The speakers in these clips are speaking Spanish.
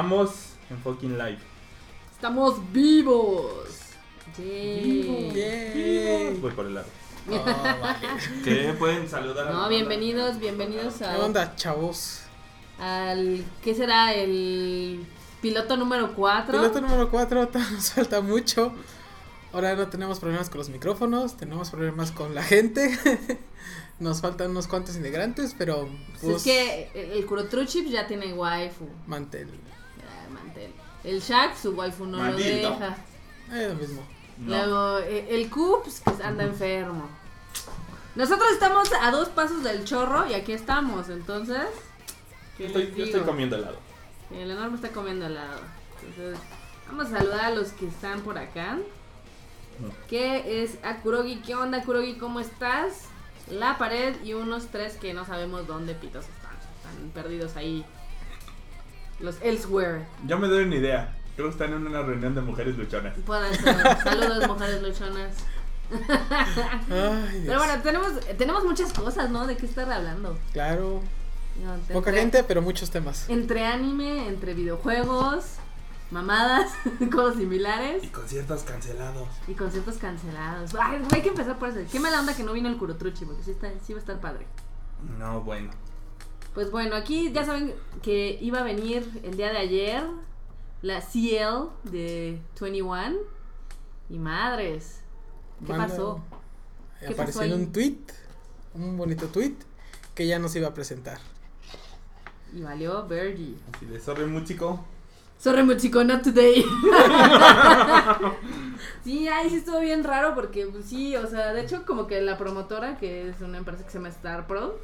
Estamos en fucking live. Estamos vivos. Yay. Yay. Voy por el lado. Oh, vale. ¿Qué? Pueden saludar a la No, bienvenidos, bienvenidos ¿Qué a, onda, chavos? al. ¿Qué será? El piloto número 4. Piloto número 4, nos falta mucho. Ahora no tenemos problemas con los micrófonos, tenemos problemas con la gente. Nos faltan unos cuantos integrantes, pero pues, es que el, el Kurotruchip ya tiene waifu. mantel. Mantel. El Shaq, su waifu no Maldito. lo deja. Es lo mismo. No. Luego, eh, el Cups, que anda enfermo. Nosotros estamos a dos pasos del chorro y aquí estamos, entonces. ¿qué Yo estoy, les yo estoy digo? comiendo helado. El enorme está comiendo helado. Entonces, vamos a saludar a los que están por acá. Que es a Kurogi. ¿Qué onda, Kurogi? ¿Cómo estás? La pared y unos tres que no sabemos dónde pitos están. Están perdidos ahí. Los elsewhere. Yo me doy una idea. Creo que están en una reunión de mujeres luchonas. Pueden ser. Saludos, mujeres luchonas. Ay. Pero bueno, tenemos, tenemos muchas cosas, ¿no? De qué estar hablando. Claro, No, entre- poca gente, pero muchos temas. Entre anime, entre videojuegos, mamadas, cosas similares. Y conciertos cancelados. Y conciertos cancelados. Ay, hay que empezar por eso. Qué mala onda que no vino el Kurotruchi, porque sí, está, sí va a estar padre. No, bueno. Pues bueno, aquí ya saben que iba a venir el día de ayer la CL de 21. Y madres, ¿qué Manda- pasó? ¿Qué Apareció pasó en un tweet, un bonito tweet, que ya nos iba a presentar. Y valió Bergie. Así de sorry, músico. Sorry, Mochico, not today. sí, ahí sí estuvo bien raro porque, pues, sí, o sea, de hecho, como que la promotora, que es una empresa que se llama Star Pro,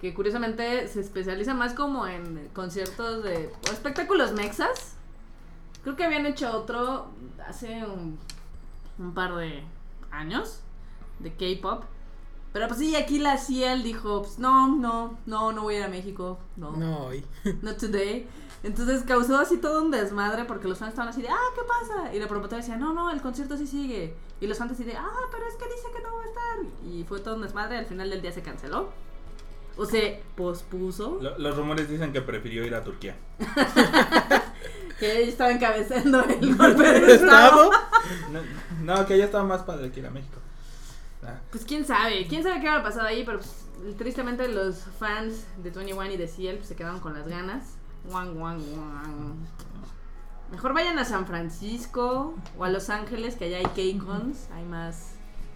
que curiosamente se especializa más como en conciertos de espectáculos mexas. Creo que habían hecho otro hace un, un par de años de K-pop. Pero pues sí, aquí la Ciel dijo, pues no, no, no, no voy a ir a México, no, No, hoy. not today. Entonces causó así todo un desmadre porque los fans estaban así de, ah, ¿qué pasa? Y la promotora decía, no, no, el concierto sí sigue. Y los fans así de, ah, pero es que dice que no va a estar. Y fue todo un desmadre, al final del día se canceló. O se pospuso. Lo- los rumores dicen que prefirió ir a Turquía. Que ella estaba encabezando el golpe de estado. No, no, que ya estaba más padre que ir a México. Ah, Pues quién sabe, quién sabe qué habrá pasado ahí, pero pues, tristemente los fans de 21 y de Ciel pues, se quedaron con las ganas. Guan, guan, guan. Mejor vayan a San Francisco o a Los Ángeles, que allá hay K-Cons, hay más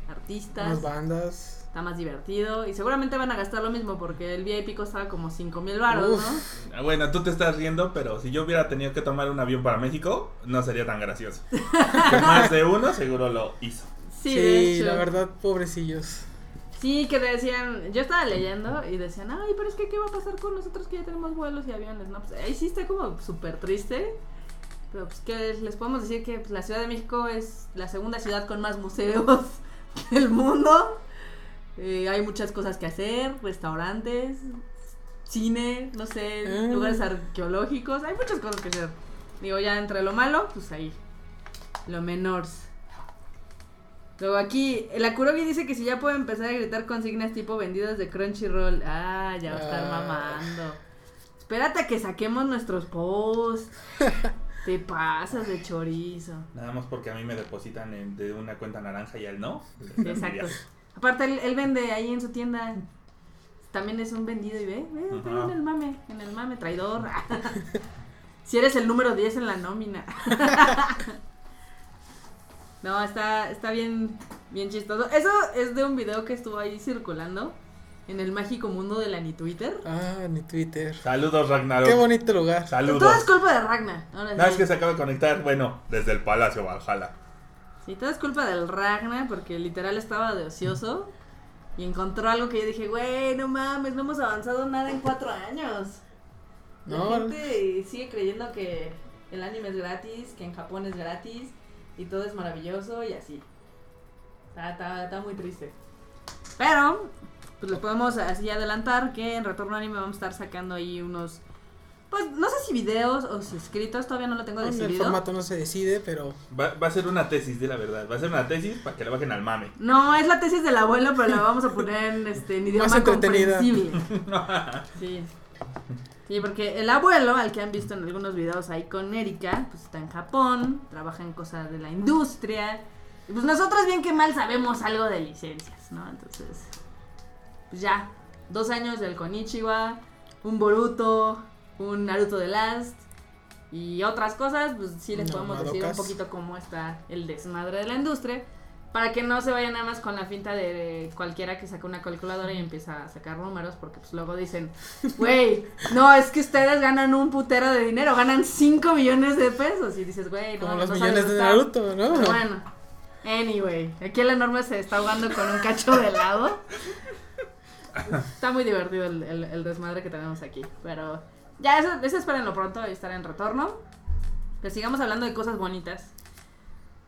artistas, Unas bandas. Está más divertido y seguramente van a gastar lo mismo porque el VIP costaba como 5 mil baros, Uf. ¿no? Ah, Bueno, tú te estás riendo, pero si yo hubiera tenido que tomar un avión para México, no sería tan gracioso. Que más de uno seguro lo hizo. Sí, Sí, la verdad, pobrecillos. Sí, que decían, yo estaba leyendo y decían, ay, pero es que qué va a pasar con nosotros que ya tenemos vuelos y aviones, ¿no? Pues ahí sí está como súper triste. Pero pues que les podemos decir que pues, la Ciudad de México es la segunda ciudad con más museos del mundo. Eh, hay muchas cosas que hacer, restaurantes, cine, no sé, Ah. lugares arqueológicos, hay muchas cosas que hacer. Digo, ya entre lo malo, pues ahí, lo menor. Luego aquí, la Kurogi dice que si ya puede empezar a gritar consignas tipo vendidas de Crunchyroll. Ah, ya va a estar Ah. mamando. Espérate a que saquemos nuestros posts. Te pasas de chorizo. Nada más porque a mí me depositan en- de una cuenta naranja y a él no. Exacto. Aparte, él, él vende ahí en su tienda. También es un vendido y ve, ve, está ahí Ajá. en el mame, en el mame, traidor. si eres el número 10 en la nómina. no, está, está bien, bien chistoso. Eso es de un video que estuvo ahí circulando en el mágico mundo de la ni Twitter. Ah, ni Twitter. Saludos, Ragnarok. Qué bonito lugar. Saludos. Todo es culpa de Ragna. ahora No, sí. es que se acaba de conectar, bueno, desde el Palacio Valhalla. Sí, todo es culpa del Ragna porque literal estaba de ocioso y encontró algo que yo dije, güey, no mames, no hemos avanzado nada en cuatro años. La No. gente sigue creyendo que el anime es gratis, que en Japón es gratis y todo es maravilloso y así. Está, está, está muy triste. Pero, pues les podemos así adelantar que en Retorno Anime vamos a estar sacando ahí unos pues no sé si videos o si escritos, todavía no lo tengo el decidido. formato no se decide, pero Va, va a ser una tesis, de la verdad. Va a ser una tesis para que le bajen al mame. No, es la tesis del abuelo, pero la vamos a poner en, este, en idioma Más comprensible. Sí. Sí, porque el abuelo, al que han visto en algunos videos ahí con Erika, pues está en Japón, trabaja en cosas de la industria. Y pues nosotros bien que mal sabemos algo de licencias, ¿no? Entonces, pues ya, dos años del Konichiwa, un Boruto, un Naruto The Last y otras cosas, pues sí les No, podemos decir un poquito cómo está el desmadre de la industria. Para que no se vayan nada más con la finta de, cualquiera que saca una calculadora y empieza a sacar números, porque pues luego dicen, güey, no, es que ustedes ganan un putero de dinero, ganan 5 millones de pesos. Y dices, güey, no, como los no sabes millones de gastar". Naruto, ¿no? Pero bueno, anyway, aquí el enorme se está ahogando con un cacho de helado. Está muy divertido el, el- el desmadre que tenemos aquí, pero ya eso, eso espérenlo pronto y estará en retorno. Que sigamos hablando de cosas bonitas.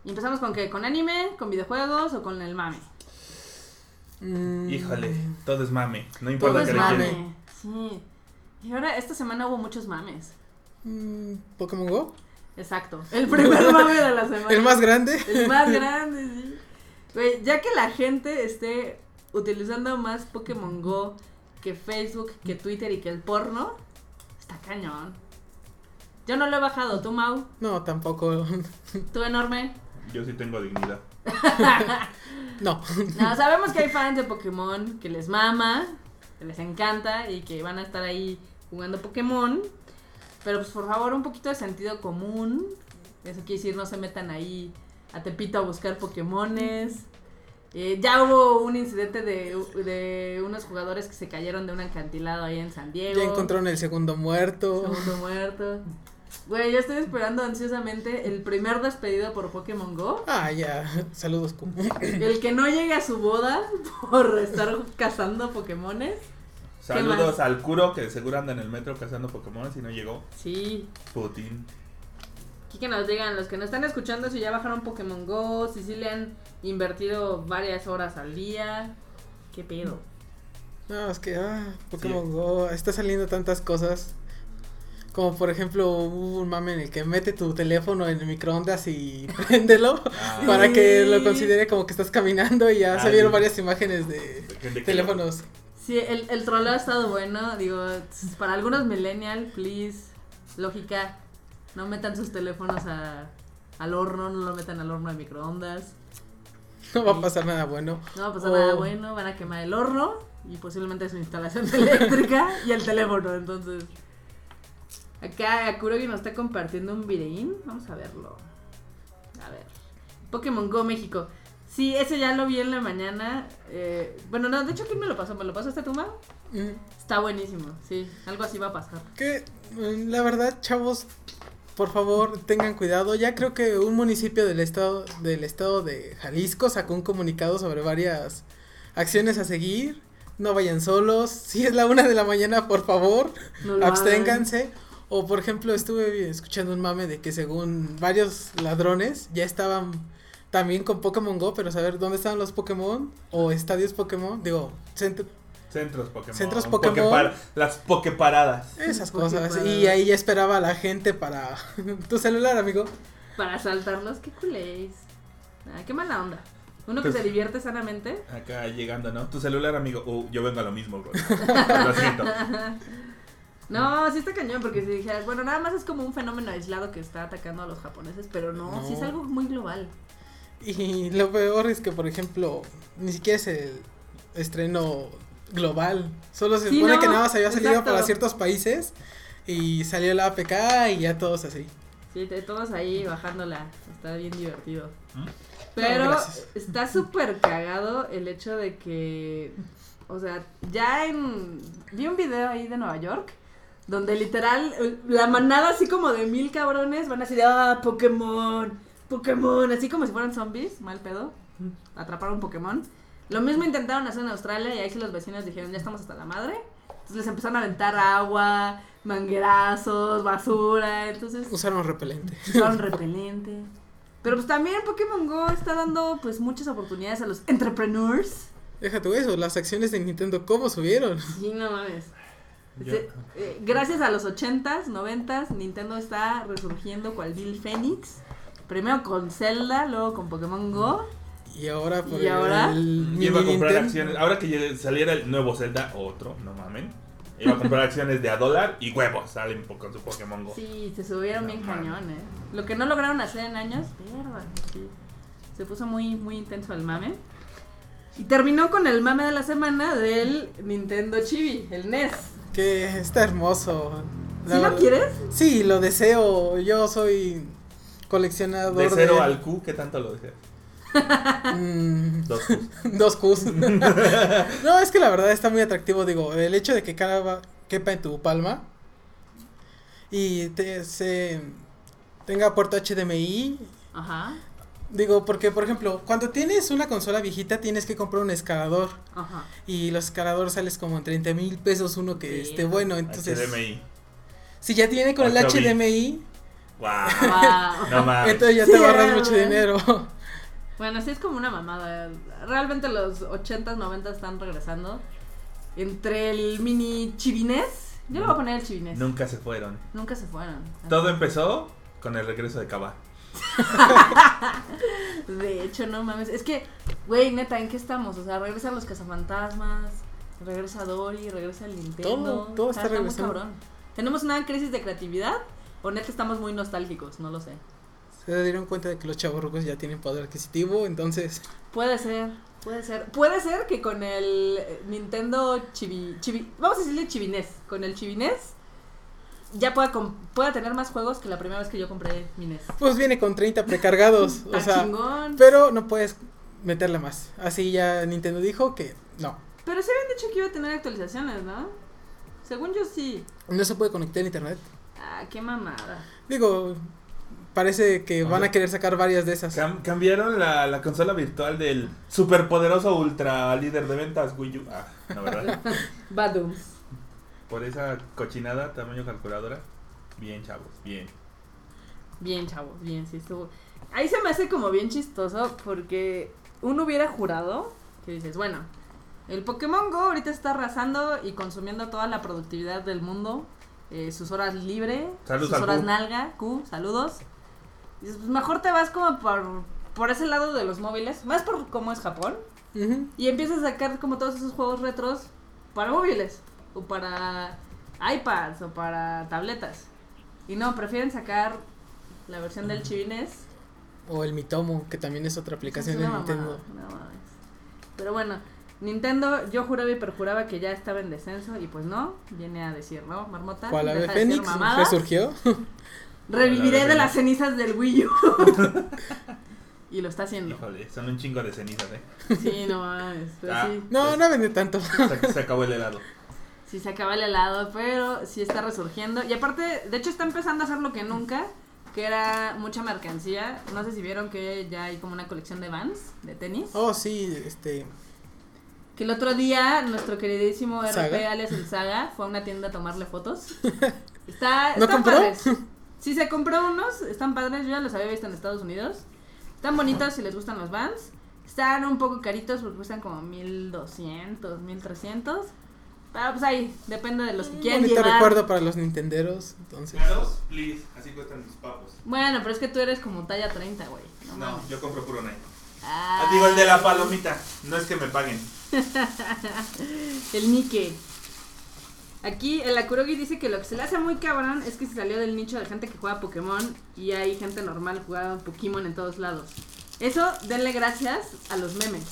Y empezamos con qué, con anime, con videojuegos o con el mame. Mm, Híjole, todo es mame. No Todo importa es que mame. quieras. mame. Sí. Y ahora esta semana hubo muchos mames. mm, Pokémon Go. Exacto. El primer mame de la semana. El más grande. El más grande, sí. Güey, ya que la gente esté utilizando más Pokémon Go que Facebook, que Twitter y que el porno, está cañón. Yo no lo he bajado, tú Mau, No, tampoco. tú enorme. Yo sí tengo dignidad. No. No, sabemos que hay fans de Pokémon que les mama, que les encanta y que van a estar ahí jugando Pokémon. Pero pues por favor, un poquito de sentido común. Eso quiere decir, no se metan ahí a Tepito a buscar Pokémones. Eh, ya hubo un incidente de, de unos jugadores que se cayeron de un acantilado ahí en San Diego. Ya encontraron el segundo muerto. Segundo muerto. Güey, yo estoy esperando ansiosamente el primer despedido por Pokémon Go. Ah, ya. Saludos, Q. El que no llegue a su boda por estar cazando Pokémones. Saludos al Kuro que seguro anda en el metro cazando Pokémon si no llegó. Sí. Putin. Aquí que nos digan los que nos están escuchando si ya bajaron Pokémon Go, si sí le han invertido varias horas al día. ¿Qué pedo? No, es que, ah, Pokémon Go, está saliendo tantas cosas. Como por ejemplo, hubo un mame en el que mete tu teléfono en el microondas y préndelo Ah, para que lo considere como que estás caminando y ya Ah, salieron sí. varias imágenes de que- teléfonos. Sí, el, el troleo ha estado bueno. Digo, para algunos millennial, please, lógica, no metan sus teléfonos a, al horno, no lo metan al horno de microondas. No va a pasar nada bueno. No va a pasar nada bueno, van a quemar el horno y posiblemente su instalación eléctrica y el teléfono, entonces. Acá Kurogi nos está compartiendo un videín, vamos a verlo. A ver. Pokémon Go México. Sí, ese ya lo vi en la mañana. eh, bueno, no, de hecho, ¿quién me lo pasó? ¿Me lo pasó este Tuma? Mm, Está buenísimo, sí, algo así va a pasar. Que mm, la verdad, chavos, por favor, tengan cuidado. Ya creo que un municipio del estado del estado de Jalisco sacó un comunicado sobre varias acciones a seguir. No vayan solos. Si es la una de la mañana, por favor, No absténganse. O por ejemplo, estuve escuchando un mame de que según varios ladrones ya estaban también con Pokémon Go, pero saber dónde estaban los Pokémon o estadios Pokémon, digo, cent- Centros Pokémon. Centros Pokémon. Las Poképaradas. esas cosas. Y ahí ya esperaba a la gente para tu celular, amigo. Para saltarlos, qué culés. Ah, qué mala onda. Uno que Pues- se divierte sanamente. Acá llegando, ¿no? Tu celular, amigo. Uh, yo vengo a lo mismo, bro. lo siento. No, sí está cañón, porque si dijeras, bueno, nada más es como un fenómeno aislado que está atacando a los japoneses, pero no, sí es No. algo muy global. Y lo peor es que, por ejemplo, ni siquiera es el estreno global. Solo se Sí, supone no, que nada más había salido exacto. para ciertos países y salió la APK y ya todos así. Sí, te- todos ahí bajándola. Está bien divertido. ¿Mm? Pero No, está súper cagado el hecho de que, o sea, ya en... Vi un video ahí de Nueva York, donde literal la manada así como de mil cabrones van así de, ah, Pokémon, Pokémon, así como si fueran zombies, mal pedo, atrapar un Pokémon. Lo mismo intentaron hacer en Australia y ahí sí los vecinos dijeron, ya estamos hasta la madre. Entonces les empezaron a aventar agua, manguerazos, basura, entonces Usaron repelente. usaron repelente. Pero pues también Pokémon Go está dando pues muchas oportunidades a los entrepreneurs. Deja tú eso, las acciones de Nintendo, ¿cómo subieron? Sí, no mames. Yo- Se- eh, gracias a los 80s, 90s, Nintendo está resurgiendo cual Bill Phoenix. Primero con Zelda, luego con Pokémon Go. Y ahora por ¿Y ahora? el iba a comprar Nintendo. acciones. Ahora que saliera el nuevo Zelda, otro, no mamen. Iba a comprar acciones de a dólar y huevos salen con su Pokémon Go. Sí, se subieron No bien cañón, eh. Lo que no lograron hacer en años, mierda, sí. Se puso muy, muy intenso el mame. Y terminó con el mame de la semana del Nintendo Chibi, el NES. Que está hermoso. ¿Sí La lo verdad- quieres? Sí, lo deseo. Yo soy coleccionador De de... cero al Q, ¿qué tanto lo deseas? Mm, Dos Qs. dos Qs. no, es que la verdad está muy atractivo. Digo, el hecho de que cada quepa en tu palma y te, se tenga puerto HDMI. Ajá, Digo, porque por ejemplo, cuando tienes una consola viejita tienes que comprar un escalador. ajá. Y los escaladores sales como en 30 mil pesos uno que Sí. esté bueno. Entonces, HDMI. si ya tiene con el 8 bits. HDMI, Wow. Wow. No mames. entonces ya te ahorras mucho dinero. Bueno, sí es como una mamada. Realmente los 80s, 90s están regresando. Entre el mini chibinés. Yo le voy a poner el chibinés. Nunca se fueron. Nunca se fueron. Todo empezó con el regreso de Kaba. De hecho, no mames. Es que, güey, neta, ¿en qué estamos? O sea, regresan los cazafantasmas. Regresa Dory, regresa el Nintendo. Todo, todo está regresando. cabrón. ¿Tenemos una crisis de creatividad? ¿O neta estamos muy nostálgicos? No lo sé. Se dieron cuenta de que los chavorrucos ya tienen poder adquisitivo, entonces Puede ser, puede ser. Puede ser que con el Nintendo Chibi, Chibi vamos a decirle Chibinés, con el Chibinés ya pueda, pueda tener más juegos que la primera vez que yo compré mi NES. pues viene con 30 precargados, o sea, chingón. pero no puedes meterle más. Así ya Nintendo dijo que no. Pero se habían dicho que iba a tener actualizaciones, ¿no? Según yo sí. No se puede conectar a internet. Ah, qué mamada. Digo, parece que van a querer sacar varias de esas. Cam- cambiaron la, la consola virtual del superpoderoso ultra líder de ventas Wii U. Ah, no, ¿verdad? Badums. Por esa cochinada, tamaño calculadora. Bien, chavos, bien. Bien, chavos, bien, sí estuvo. Ahí se me hace como bien chistoso porque uno hubiera jurado que dices, bueno, el Pokémon Go ahorita está arrasando y consumiendo toda la productividad del mundo, eh, sus horas libre, sus horas Q. nalga, Q, saludos. Dices, pues mejor te vas como por, por ese lado de los móviles, más por cómo es Japón, y empiezas a sacar como todos esos juegos retros para móviles, o para iPads, o para tabletas. Y no, prefieren sacar la versión del chibinés. O el Mitomo, que también es otra aplicación Es de Nintendo. Pero bueno, Nintendo, yo juraba y perjuraba que ya estaba en descenso, y pues no, viene a decir, ¿no? Marmota. ¿Cuál ave Fénix? ¿Resurgió? Reviviré de las cenizas del Wii U. y lo está haciendo. Híjole, son un chingo de cenizas, ¿eh? Sí, no mames. Pero Ah. sí. No, no vende tanto. Se, se acabó el helado. Sí, se acaba el helado, pero sí está resurgiendo. Y aparte, de hecho, está empezando a hacer lo que nunca, que era mucha mercancía. No sé si vieron que ya hay como una colección de Vans, de tenis. Oh, sí, este. Que el otro día nuestro queridísimo RP ¿Saga? alias el Saga fue a una tienda a tomarle fotos. Está, ¿No están compró? padres. Sí, se compró unos, están padres, yo ya los había visto en Estados Unidos. Están bonitos si les gustan los Vans. Están un poco caritos porque cuestan como 1200, 1300. Pero pues ahí, depende de los que quieran Bonito llevar. recuerdo para los nintenderos. Entonces. ¿Claros? Please, así cuestan tus papos. Bueno, pero es que tú eres como talla 30, güey. No, No, mames. yo compro puro Nike. Ah, Ah, digo, el de la palomita. No es que me paguen. El Nike. Aquí el Akurogi dice que lo que se le hace muy cabrón es que se salió del nicho de gente que juega Pokémon y hay gente normal jugando Pokémon en todos lados. Eso, denle gracias a los memes.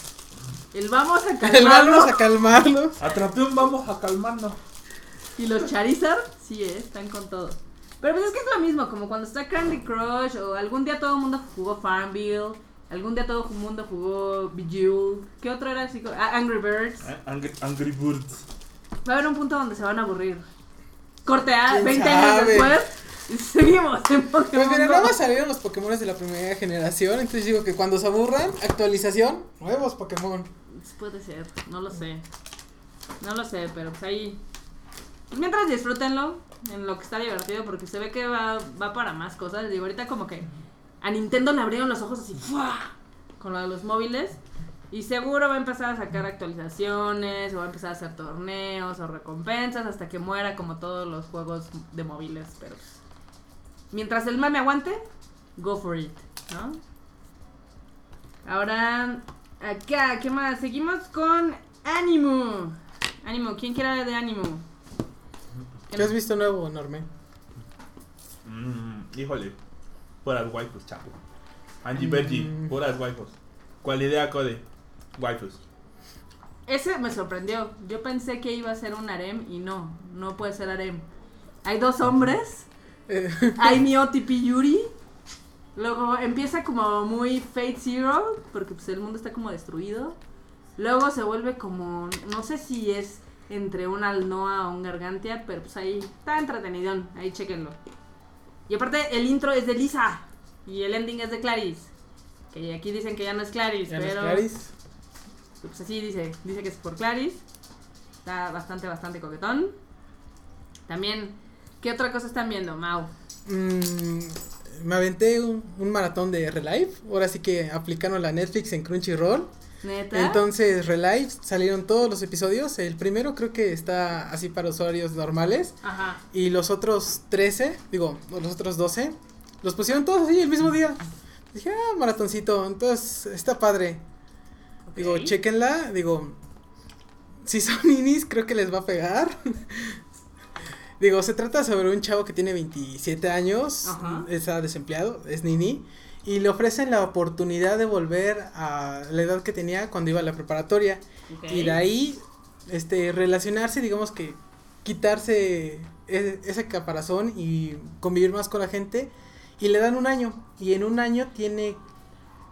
El vamos a El calmarnos vamos a calmarlos. Atrapé un vamos a calmarnos. y los Charizard, sí, eh, están con todo. Pero pues es que es lo mismo, como cuando está Candy Crush o algún día todo el mundo jugó Farmville, algún día todo el mundo jugó Bejeweled. ¿Qué otro era así? Ah, Angry Birds. Angry, Angry Birds. Va a haber un punto donde se van a aburrir. Corte A, ¿Quién 20 años después. y Seguimos en Pokémon. Pues mira, nada más salieron los Pokémon de la primera generación. Entonces digo que cuando se aburran, actualización, nuevos Pokémon. Puede ser, no lo sé. No lo sé, pero pues ahí. Pues mientras disfrútenlo, en lo que está divertido, porque se ve que va, va para más cosas. Digo, ahorita como que a Nintendo le abrieron los ojos así, ¡fua! con lo de los móviles. Y seguro va a empezar a sacar actualizaciones, o va a empezar a hacer torneos o recompensas hasta que muera como todos los juegos de móviles. Pero pues, mientras el mame aguante, go for it, ¿no? Ahora, acá, ¿qué más? Seguimos con Animo. Animo, ¿quién quiere hablar de Animo? ¿Qué has visto nuevo, Norme? Mm, híjole. Puras waifus, chapo. Angie Mm. Bergie, puras waifus. ¿Cuál idea, Code? Waifus. Ese me sorprendió. Yo pensé que iba a ser un harem y no, no puede ser harem. Hay dos hombres. Hay Miotipi Yuri. Luego empieza como muy Fate Zero, porque pues el mundo está como destruido. Luego se vuelve como, no sé si es entre un Alnoa o un Gargantia, pero pues ahí está entretenidón, ahí chequenlo. Y aparte el intro es de Lisa y el ending es de Clarice. Que aquí dicen que ya no es Clarice, ¿Ya no es pero Clarice? Pues así dice, dice que es por Clarice. Está bastante, bastante coquetón. También, ¿qué otra cosa están viendo, Mau? Mm, me aventé un, un maratón de Relive. Ahora sí que aplicaron la Netflix en Crunchyroll. ¿Neta? Entonces, Relive salieron todos los episodios. El primero creo que está así para usuarios normales. Ajá. Y los otros 13, digo, los otros 12, los pusieron todos así el mismo día. Dije, ah, maratoncito. Entonces, está padre. Digo, chequenla. Digo, si son ninis, creo que les va a pegar. Digo, se trata sobre un chavo que tiene 27 años, Ajá. está desempleado, es nini, y le ofrecen la oportunidad de volver a la edad que tenía cuando iba a la preparatoria. Y de ahí, este, relacionarse, digamos que quitarse e- ese caparazón y convivir más con la gente. Y le dan un año. Y en un año tiene,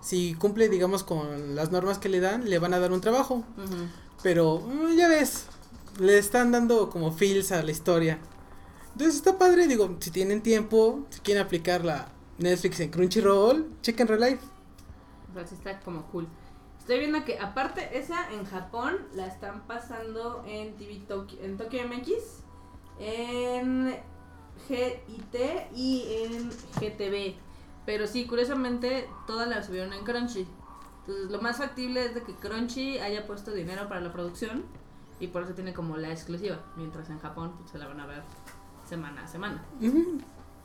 si cumple, digamos, con las normas que le dan, le van a dar un trabajo. Ujú. Pero, mm, ya ves, le están dando como feels a la historia. Entonces está padre, digo, si tienen tiempo, si quieren aplicar la Netflix en Crunchyroll, chequen Relive. Sí está como cool. Estoy viendo que aparte esa en Japón la están pasando en TV Tokyo, en Tokyo MX, en GIT y en GTV. Pero sí, curiosamente todas las subieron en Crunchy. Entonces lo más factible es de que Crunchy haya puesto dinero para la producción y por eso tiene como la exclusiva. Mientras en Japón pues, se la van a ver semana a semana.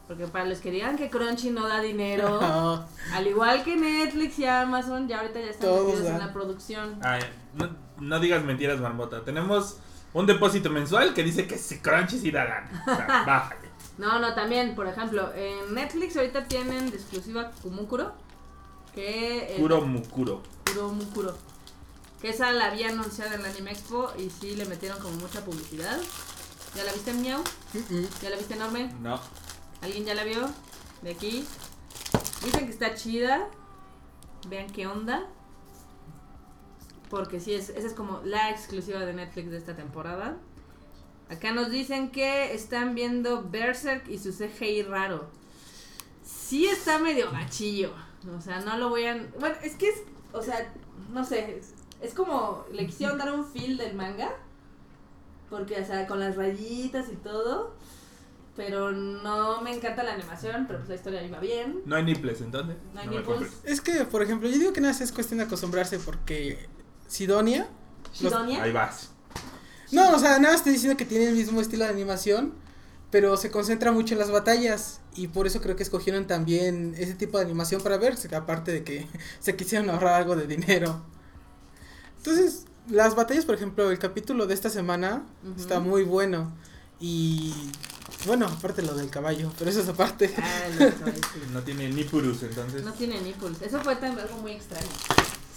Porque para los que digan que Crunchy no da dinero... Ah, Al igual que Netflix y Amazon, ya ahorita ya están Todos metidos en la producción. Ay, no, no digas mentiras, Marmota. Tenemos un depósito mensual que dice que si Crunchy sí da gana. O sea, bájale. No, no, también, por ejemplo, en Netflix ahorita tienen de exclusiva Kumukuro. Que el- Kuro Mukuro. Kuro Mukuro. Que esa la había anunciado en la Anime Expo y sí le metieron como mucha publicidad. ¿Ya la viste, Miau? ¿Ya la viste enorme? No. ¿Alguien ya la vio? De aquí. Dicen que está chida. Vean qué onda. Porque sí, es, esa es como la exclusiva de Netflix de esta temporada. Acá nos dicen que están viendo Berserk y su CGI raro. Sí está medio gachillo. O sea, no lo voy a... Bueno, es que es... O sea, no sé. Es, es como... Le quisieron dar un feel del manga. Porque, o sea, con las rayitas y todo. Pero no me encanta la animación, pero pues la historia iba bien. No hay nipples, entonces. No hay me nipples. Es que, por ejemplo, yo digo que nada es cuestión de acostumbrarse porque Sidonia. Los- Shidonia. Ahí vas. No, o sea, nada más estoy diciendo que tiene el mismo estilo de animación, pero se concentra mucho en las batallas y por eso creo que escogieron también ese tipo de animación para verse, aparte de que se quisieron ahorrar algo de dinero. Entonces, las batallas, por ejemplo, el capítulo de esta semana está muy bueno y bueno, aparte lo del caballo, pero eso es aparte. Ah, sí. No tiene nippurus, entonces. No tiene nipples. Eso fue también algo muy extraño.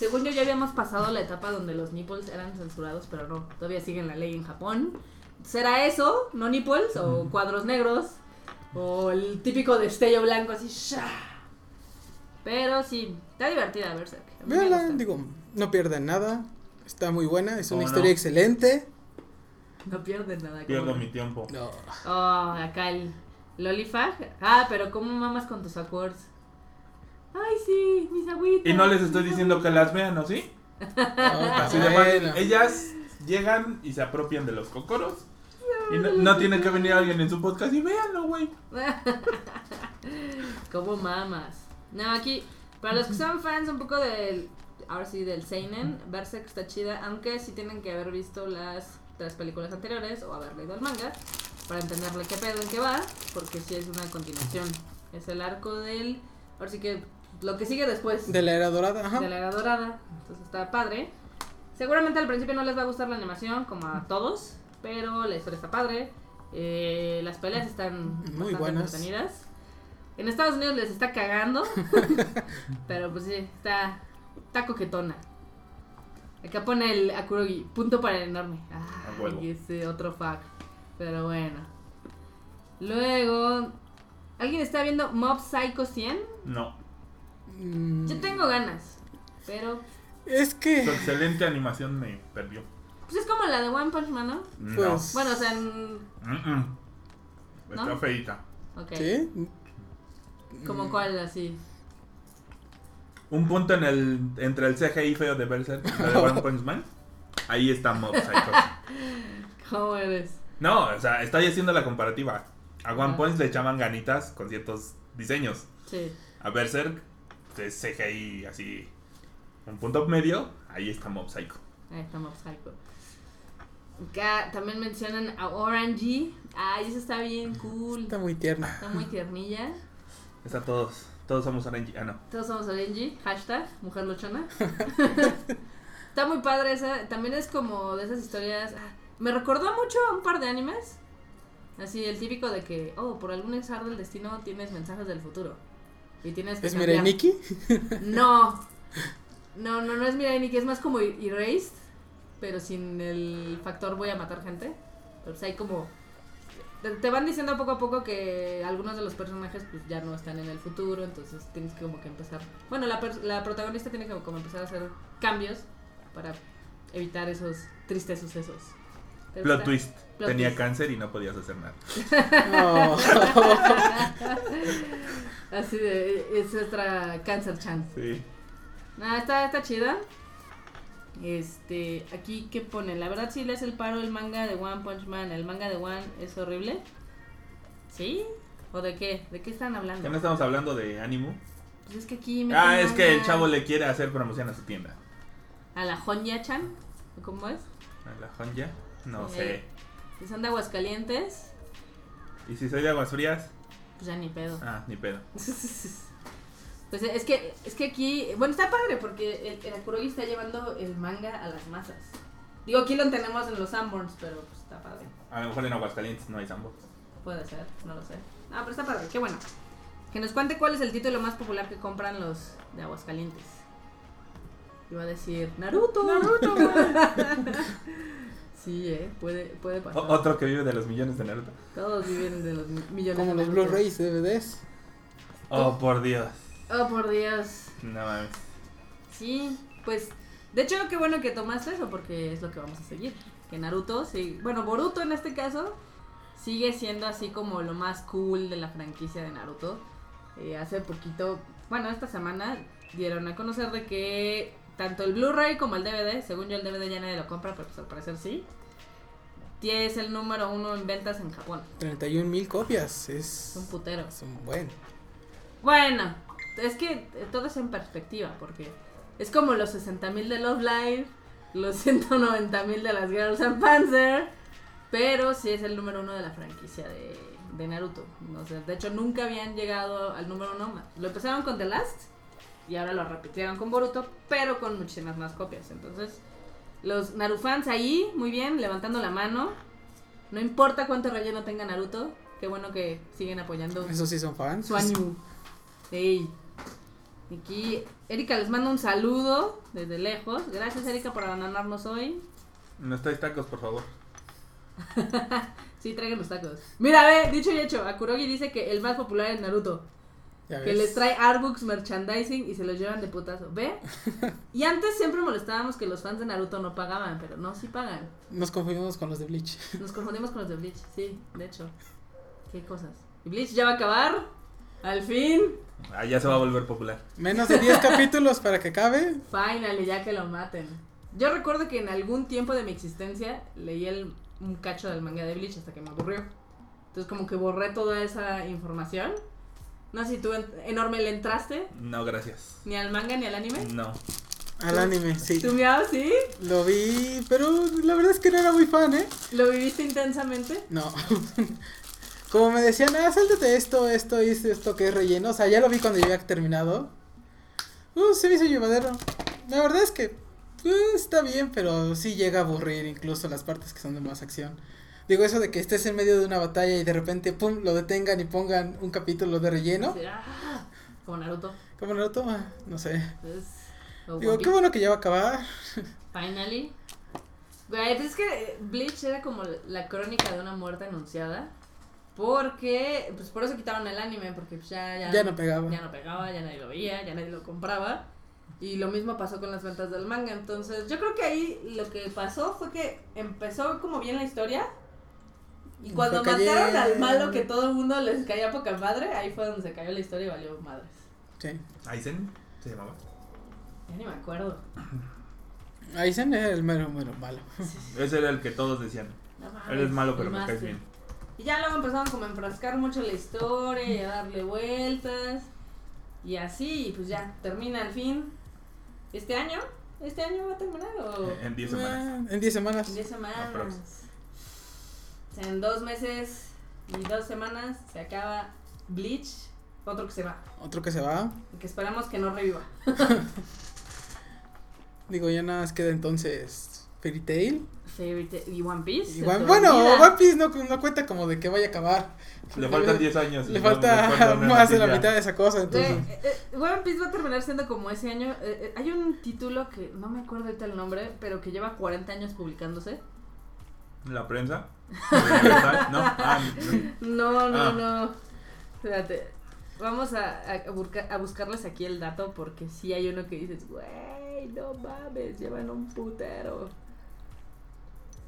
Según yo ya habíamos pasado la etapa donde los nipples eran censurados, pero no, todavía siguen la ley en Japón. ¿Será eso? ¿No nipples? ¿O cuadros negros? ¿O el típico destello blanco así? ¡sha! Pero sí, está divertida me Véanla, digo, no pierden nada, está muy buena, es una ¿Cómo historia no? excelente. No pierden nada. Pierdo mi tiempo. No. Oh, acá el Lolifag. Ah, pero ¿cómo mamas con tus acords? Ay, sí, mis agüitas. Y no les estoy diciendo que las vean, ¿no? ¿Sí? Ah, Así de bueno. fácil. Ellas llegan y se apropian de los cocoros. Y no, no tiene que venir alguien en su podcast y véanlo, güey. ¿Cómo mamas? No, aquí, para los que son fans un poco del ahora sí, del Seinen. Berserk está chida, aunque sí tienen que haber visto las tres películas anteriores o haber leído el manga para entenderle qué pedo en qué va, porque sí es una continuación. Es el arco del. Ahora sí que lo que sigue después De la era dorada, ajá. de la era dorada. Entonces está padre. Seguramente al principio no les va a gustar la animación, como a todos, pero la historia está padre. Eh, las peleas están Muy buenas. entretenidas. En Estados Unidos les está cagando, pero pues sí, está, está coquetona. Acá pone el Akurogi, punto para el enorme. A huevo. Ay, ese otro fuck. Pero bueno. Luego, ¿alguien está viendo Mob Psycho 100? No. Mm, Yo tengo ganas, pero Es que, Su excelente animación me perdió. pues es como la de One Punch Man, ¿no? No. Pues- Bueno, o sea, en-. Está ¿No? feita. ok. ¿sí? ¿Como Mm, cuál así? Un punto en el entre el CGI feo de Berserk y la de One Punch Man. Ahí está Mob Psycho. ¿Cómo eres? No, o sea, estoy haciendo la comparativa. A One Ajá. Punch le echaban ganitas con ciertos diseños. Sí. A Berserk es CGI así. Un punto medio, ahí está Mob Psycho. Ahí está Mob Psycho. Acá también mencionan a Orangey. Ay, esa está bien cool. Está muy tierna. Está muy tiernilla. Está todos. Todos somos orange. Ah, no. Todos somos Orangey. Hashtag, mujer luchona. está muy padre esa. También es como de esas historias. ah, me recordó mucho a un par de animes. Así, el típico de que, oh, por algún azar del destino tienes mensajes del futuro. Y tienes que ¿Es. Mirai Nikki? No. No, no, no es Mirai Nikki, es más como Erased, pero sin el factor voy a matar gente. Pero pues hay como... Te, van diciendo poco a poco que algunos de los personajes pues ya no están en el futuro, entonces tienes que como que empezar... Bueno, la, la protagonista tiene que como empezar a hacer cambios para evitar esos tristes sucesos. ¿Te Plot twist. Plot Tenía twist. cáncer y no podías hacer nada. No. Así de... Es nuestra Cancer Chan. Sí. Nada, está, está chida. Este, aquí que pone, la verdad sí le hace el paro el manga de One Punch Man, el manga de One es horrible. ¿Sí? ¿O de qué? ¿De qué están hablando? Ya no estamos hablando de Animu. Pues es que aquí me Ah, es que el chavo le quiere hacer promoción a su tienda. a la Honya-chan, ¿o ¿cómo es? ¿A la Honja? No sé. Si son de Aguascalientes, ¿Y si soy de aguas frías? pues ya ni pedo. Ah, ni pedo. Pues es que, es que aquí, bueno, está padre porque el, el Akurogi está llevando el manga a las masas. Digo, aquí lo tenemos en los Sanborns, pero pues está padre. A lo mejor en Aguascalientes no hay Sambo. Puede ser, no lo sé. Ah, pero está padre, qué bueno. Que nos cuente cuál es el título más popular que compran los de Aguascalientes. Iba a decir Naruto. Naruto, Sí, eh, puede, puede pasar. O- otro que vive de los millones de Naruto. Todos viven de los mi- millones Como de los Naruto. Blu-rays, DVDs. Oh, por Dios. Oh, por Dios. No mames. Sí, pues de hecho qué bueno que tomaste eso porque es lo que vamos a seguir. Que Naruto, sí, bueno, Boruto en este caso sigue siendo así como lo más cool de la franquicia de Naruto. Eh, hace poquito, bueno, esta semana dieron a conocer de que tanto el Blu-ray como el DVD, según yo el DVD ya nadie lo compra, pero pues al parecer sí, es el número uno en ventas en Japón. 31 mil copias. Es un Es, putero. es un buen. Bueno, es que eh, todo es en perspectiva, porque es como los 60 mil de Love Live, los 190 mil de las Girls and Panzer, pero sí es el número uno de la franquicia de, de Naruto. O sea, de hecho, nunca habían llegado al número uno más. Lo empezaron con The Last y ahora lo repitieron con Boruto, pero con muchísimas más copias. Entonces, los Narufans ahí, muy bien, levantando la mano. No importa cuánto relleno tenga Naruto, qué bueno que siguen apoyando Esos sí son fans. su ánimo. Ey. Aquí Erika les manda un saludo desde lejos. Gracias Erika por abandonarnos hoy. No traes tacos, por favor. Sí, traigan los tacos. Mira, ve, dicho y hecho, Akurogi dice que el más popular es Naruto. Que les trae artbooks, merchandising y se los llevan de putazo. ¿Ve? Y antes siempre molestábamos que los fans de Naruto no pagaban, pero no, sí pagan. Nos confundimos con los de Bleach. Nos confundimos con los de Bleach, sí, de hecho. Qué cosas. Y Bleach ya va a acabar. Al fin. Ah, ya se va a volver popular. Menos de 10 capítulos para que acabe. Finally, ya que lo maten. Yo recuerdo que en algún tiempo de mi existencia leí el, un cacho del manga de Bleach hasta que me aburrió. Entonces como que borré toda esa información. No sé si tú en- enorme le entraste, No, gracias. ni al manga ni al anime. No. Al anime, sí. ¿Tú miau, sí? Lo vi, pero la verdad es que no era muy fan, ¿eh? ¿Lo viviste intensamente? No. Como me decían, ah, sáltate esto, esto y esto que es relleno. O sea, ya lo vi cuando ya había terminado. Uh, se me hizo llevadero. La verdad es que uh, está bien, pero sí llega a aburrir incluso las partes que son de más acción. Digo, eso de que estés en medio de una batalla y de repente, pum, lo detengan y pongan un capítulo de relleno. Ah, como Naruto. Como Naruto, ah, no sé. Es, o Digo, qué bueno que ya va a acabar. Finally. Güey, pues es que Bleach era como la crónica de una muerte anunciada. Porque, pues por eso quitaron el anime, porque pues ya, ya, Ya no pegaba. Ya no pegaba, ya nadie lo veía, ya nadie lo compraba. Y lo mismo pasó con las ventas del manga. Entonces, yo creo que ahí lo que pasó fue que empezó como bien la historia. Y cuando mataron al malo que todo el mundo les caía poca madre, ahí fue donde se cayó la historia y valió madres. Sí. Aizen se llamaba. Ya ni me acuerdo. Aizen era el mero, mero malo. Ese era el que todos decían. No mames, Eres malo, pero me caes bien. Y ya luego empezaron como a enfrascar mucho la historia y a darle vueltas. Y así, y pues ya, termina al fin. ¿Este año? ¿Este año va a terminar o En 10 semanas. Ah, en 10 semanas. en 10 semanas? Aprox. O sea, en dos meses y dos semanas se acaba Bleach, otro que se va. Otro que se va. Y que esperamos que no reviva. Digo, ya nada más queda entonces Fairy Tail. Favorite- y One Piece. Y One- te bueno, olvida. One Piece no, no cuenta como de que vaya a acabar. Le faltan 10 años. Le no falta más de la mitad de esa cosa, entonces. eh, eh, One Piece va a terminar siendo como ese año. eh, eh, hay un título que no me acuerdo ahorita el nombre, pero que lleva 40 años publicándose. ¿La prensa? No. Ah, No, no, Ah. no. Espérate. Vamos a buscarles aquí el dato porque sí hay uno que dices, güey, no mames, llevan un putero.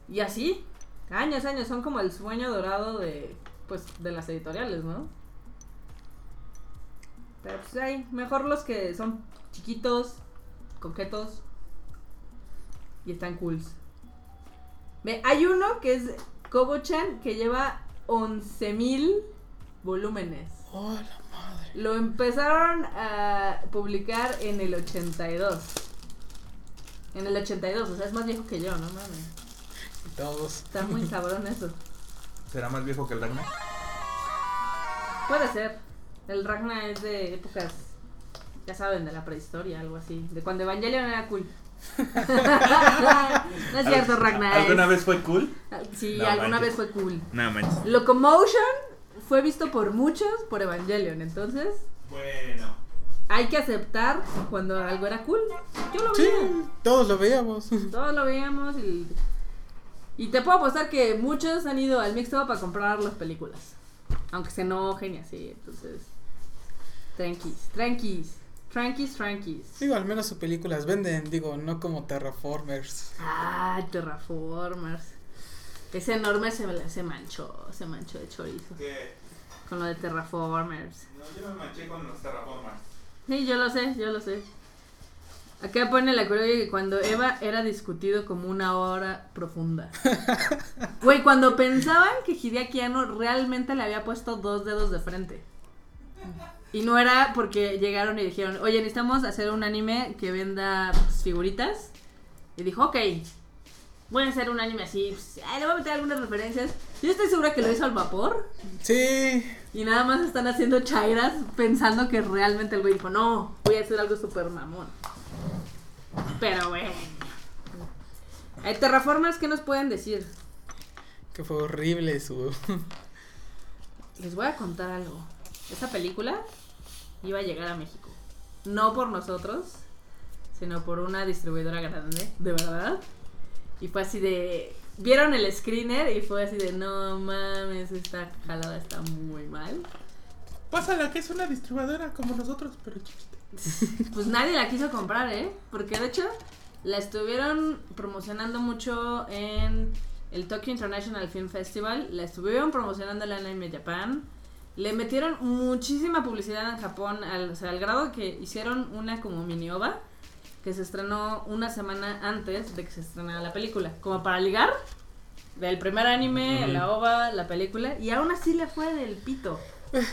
Y así, años, años, son como el sueño dorado de, pues, de las editoriales, ¿no? Pero pues hay, mejor los que son chiquitos, coquetos y están cools. Hay uno que es Kobo-chan que lleva 11.000 volúmenes. Oh, la madre. Lo empezaron a publicar en el 82. En el 82, o sea, es más viejo que yo, no mames. Todos. Está muy cabrón eso. ¿Será más viejo que el Ragnar? Puede ser. El Ragna es de épocas, ya saben, de la prehistoria, algo así. De cuando Evangelion era cool. No es cierto, Ragna. ¿Alguna vez fue cool? Sí, No alguna manches. vez fue cool. No manches. Locomotion fue visto por muchos por Evangelion, entonces Bueno. hay que aceptar cuando algo era cool. Yo lo Sí, veía. todos lo veíamos. Todos lo veíamos y. Y te puedo apostar que muchos han ido al Mixto para comprar las películas. Aunque se enojen y así, entonces. Tranquis, tranquis, tranquis, tranquis. Digo, al menos sus películas venden, digo, no como Terraformers. Ah, Terraformers. Ese enorme se, se manchó, se manchó de chorizo. ¿Qué? Con lo de Terraformers. No, yo me manché con los terraformas. Sí, yo lo sé, yo lo sé. Acá pone la curiosidad que cuando Eva era discutido como una hora profunda. Güey, cuando pensaban que Hideaki Anno realmente le había puesto dos dedos de frente. Y no era porque llegaron y dijeron, oye, necesitamos hacer un anime que venda pues, figuritas. Y dijo, ok, voy a hacer un anime así, pues, ay, le voy a meter algunas referencias. Yo estoy segura que lo hizo al vapor. Sí, Y nada más están haciendo chairas pensando que realmente el güey dijo, no, voy a hacer algo súper mamón. Pero bueno. Eh, Terraformers, ¿qué nos pueden decir? que fue horrible su. Les voy a contar algo. Esa película iba a llegar a México. No por nosotros, sino por una distribuidora grande, de verdad. Y fue así de... Vieron el screener y fue así de, no mames, esta jalada está muy mal. Pásala, que es una distribuidora como nosotros, pero chiquita. Pues nadie la quiso comprar, ¿eh? Porque de hecho la estuvieron promocionando mucho en el Tokyo International Film Festival, la estuvieron promocionando en la Anime Japan, le metieron muchísima publicidad en Japón, al, o sea, al grado que hicieron una como mini ova que se estrenó una semana antes de que se estrenara la película, como para ligar del primer anime, la ova, la película, y aún así le fue del pito.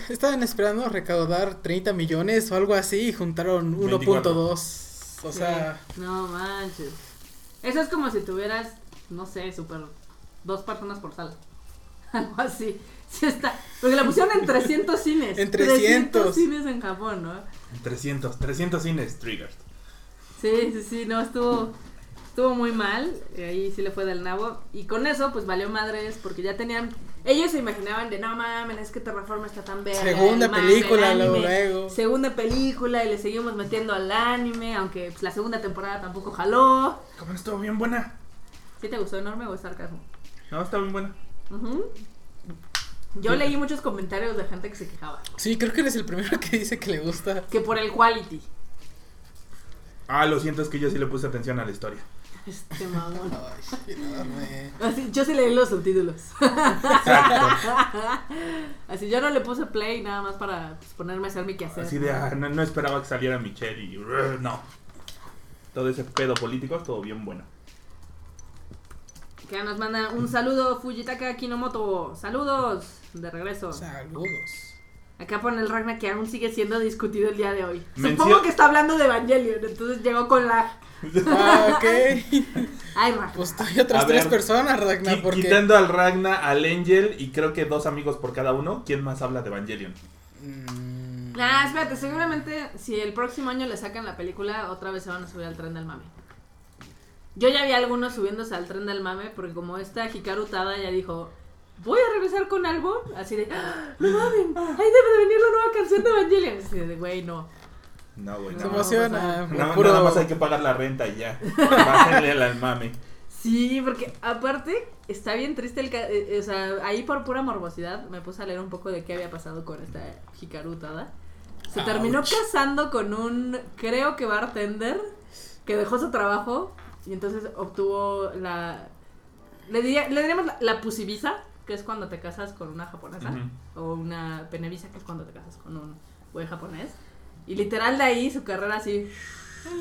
Estaban esperando recaudar 30 millones o algo así y juntaron 24. 1.2. O Sí. sea, No manches. Eso es como si tuvieras, no sé, super. Dos personas por sala. Algo así. Sí está. Porque la pusieron en 300 cines. En 300. cines en Japón, ¿no? 300, 300 cines triggers. Sí, sí, sí, no, estuvo. Estuvo muy mal. y Ahí sí le fue del nabo. Y con eso, pues valió madres. Porque ya tenían. Ellos se imaginaban de no mames, es que Terraforma está tan verga. segunda el película, el luego, anime". luego. Segunda película y le seguimos metiendo al anime, aunque pues, la segunda temporada tampoco jaló. ¿Cómo no estuvo bien buena? ¿Sí te gustó enorme o es sarcasmo? No, está bien buena. Ujú. Yo leí muchos comentarios de gente que se quejaba. Sí, creo que eres el primero que dice que le gusta. Que por el quality. Ah, lo siento, es que yo sí le puse atención a la historia. Este mamón. Ay. Así, yo sí leí los subtítulos. Exacto. Así yo no le puse play nada más para pues, ponerme a hacer mi quehacer. Así de, ah, no, no esperaba que saliera Michelle y... no. Todo ese pedo político estuvo bien bueno. Que nos manda un saludo Fujitaka Kinomoto. Saludos de regreso. Saludos. Acá pone el Ragnar que aún sigue siendo discutido el día de hoy. Mencio- Supongo que está hablando de Evangelion, entonces llegó con la... Ah, ok. Ay, Ragnar. Pues tú y otras A tres ver, personas, Ragnar, Qui- porque... Quitando al Ragna, al Angel y creo que dos amigos por cada uno, ¿quién más habla de Evangelion? Mm, Ah, espérate, seguramente si el próximo año le sacan la película, otra vez se van a subir al tren del mame. Yo ya vi algunos subiéndose al tren del mame, porque como esta Hikaru Tada ya dijo, voy a regresar con algo, así de, ¡Ah, no mamen, ahí debe de venir la nueva canción de Evangelion. Así de, güey, no. No, güey. Se no. emociona. por Nada, puro- nada más hay que pagar la renta y ya. Bájenle al mame. Sí, porque aparte está bien triste el... ca- eh, o sea, ahí por pura morbosidad me puse a leer un poco de qué había pasado con esta Hikaru Tada. Se terminó casando con un, creo que bartender, que dejó su trabajo y entonces obtuvo la... Le, diría, le diríamos la, la pusivisa, que es cuando te casas con una japonesa, o una penevisa, que es cuando te casas con un güey japonés. Y literal de ahí su carrera así...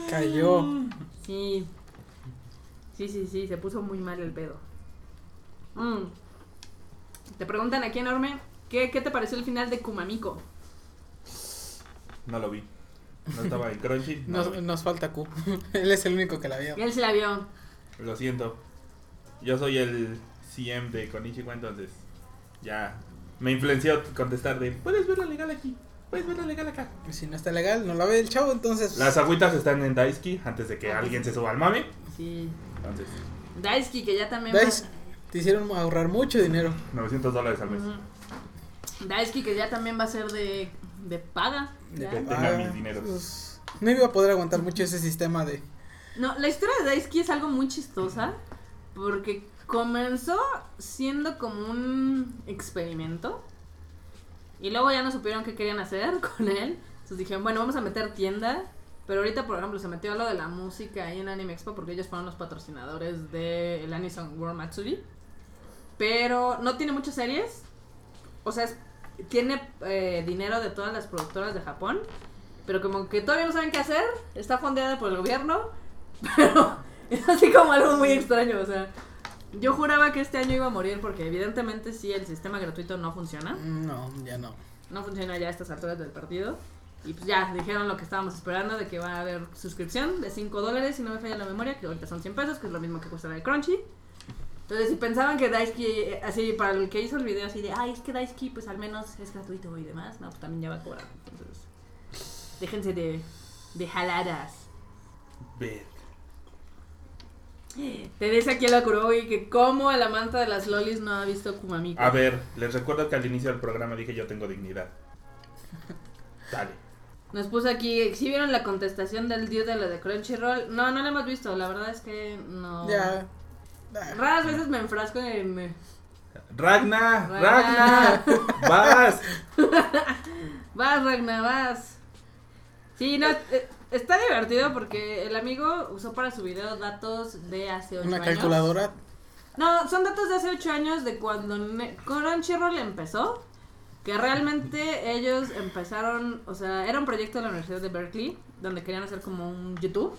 Cayó. Sí. Sí, sí, sí, se puso muy mal el pedo. Mm. Te preguntan aquí enorme, ¿qué, ¿qué te pareció el final de Kumamiko? No lo vi. No estaba en Crunchy. no Nos, nos falta Q. Él es el único que la vio. Él se la vio. Lo siento. Yo soy el CM de Konichiwa, entonces ya me influenció contestar de puedes verla legal aquí, puedes verla legal acá. Si no está legal, no la ve el chavo, entonces. Las agüitas están en Daisuki antes de que Ah, alguien sí. se suba al mame. Sí. Entonces, Daisuke, que ya también Dice, va... te hicieron ahorrar mucho dinero. 900 dólares al mes. Ujú. Daisuke, que ya también va a ser de, de paga. De que Tenga paga, mis dineros. pues, no iba a poder aguantar mucho ese sistema de. No, la historia de Daisuke es algo muy chistosa porque comenzó siendo como un experimento y luego ya no supieron qué querían hacer con él. Entonces dijeron, bueno, vamos a meter tienda. Pero ahorita, por ejemplo, se metió a lo de la música ahí en Anime Expo porque ellos fueron los patrocinadores del Anison World Matsuri. Pero no tiene muchas series. O sea, es- tiene eh, dinero de todas las productoras de Japón. Pero como que todavía no saben qué hacer. Está fondeada por el gobierno. Pero es así como algo muy extraño. O sea, yo juraba que este año iba a morir porque evidentemente sí el sistema gratuito no funciona. No, ya no. No funciona ya a estas alturas del partido. Y pues ya, dijeron lo que estábamos esperando de que va a haber suscripción de 5 dólares, si no me falla la memoria, que ahorita son 100 pesos, que es lo mismo que cuesta la de Crunchy. Entonces, si pensaban que Daisuke, eh, así, para el que hizo el video así de, ay, es que Daisuke, pues al menos es gratuito y demás, no, pues también ya va a cobrar. Entonces, déjense de, de jaladas. Ver. Te dice aquí la Kurogi que como el amante de las lolis no ha visto Kumamiko. A ver, les recuerdo que al inicio del programa dije yo tengo dignidad. Dale. Nos puso aquí, ¿sí vieron la contestación del dios de lo de Crunchyroll? No, no lo hemos visto, la verdad es que no. Ya. Raras veces me enfrasco en... eh, Ragna, Ragna. Ragna, vas. Vas, Ragna, vas. Sí, no, eh, está divertido porque el amigo usó para su video datos de hace 8 Una años. calculadora. No, son datos de hace 8 años de cuando Crunchyroll empezó. Que realmente ellos empezaron, o sea, era un proyecto de la Universidad de Berkeley, donde querían hacer como un YouTube.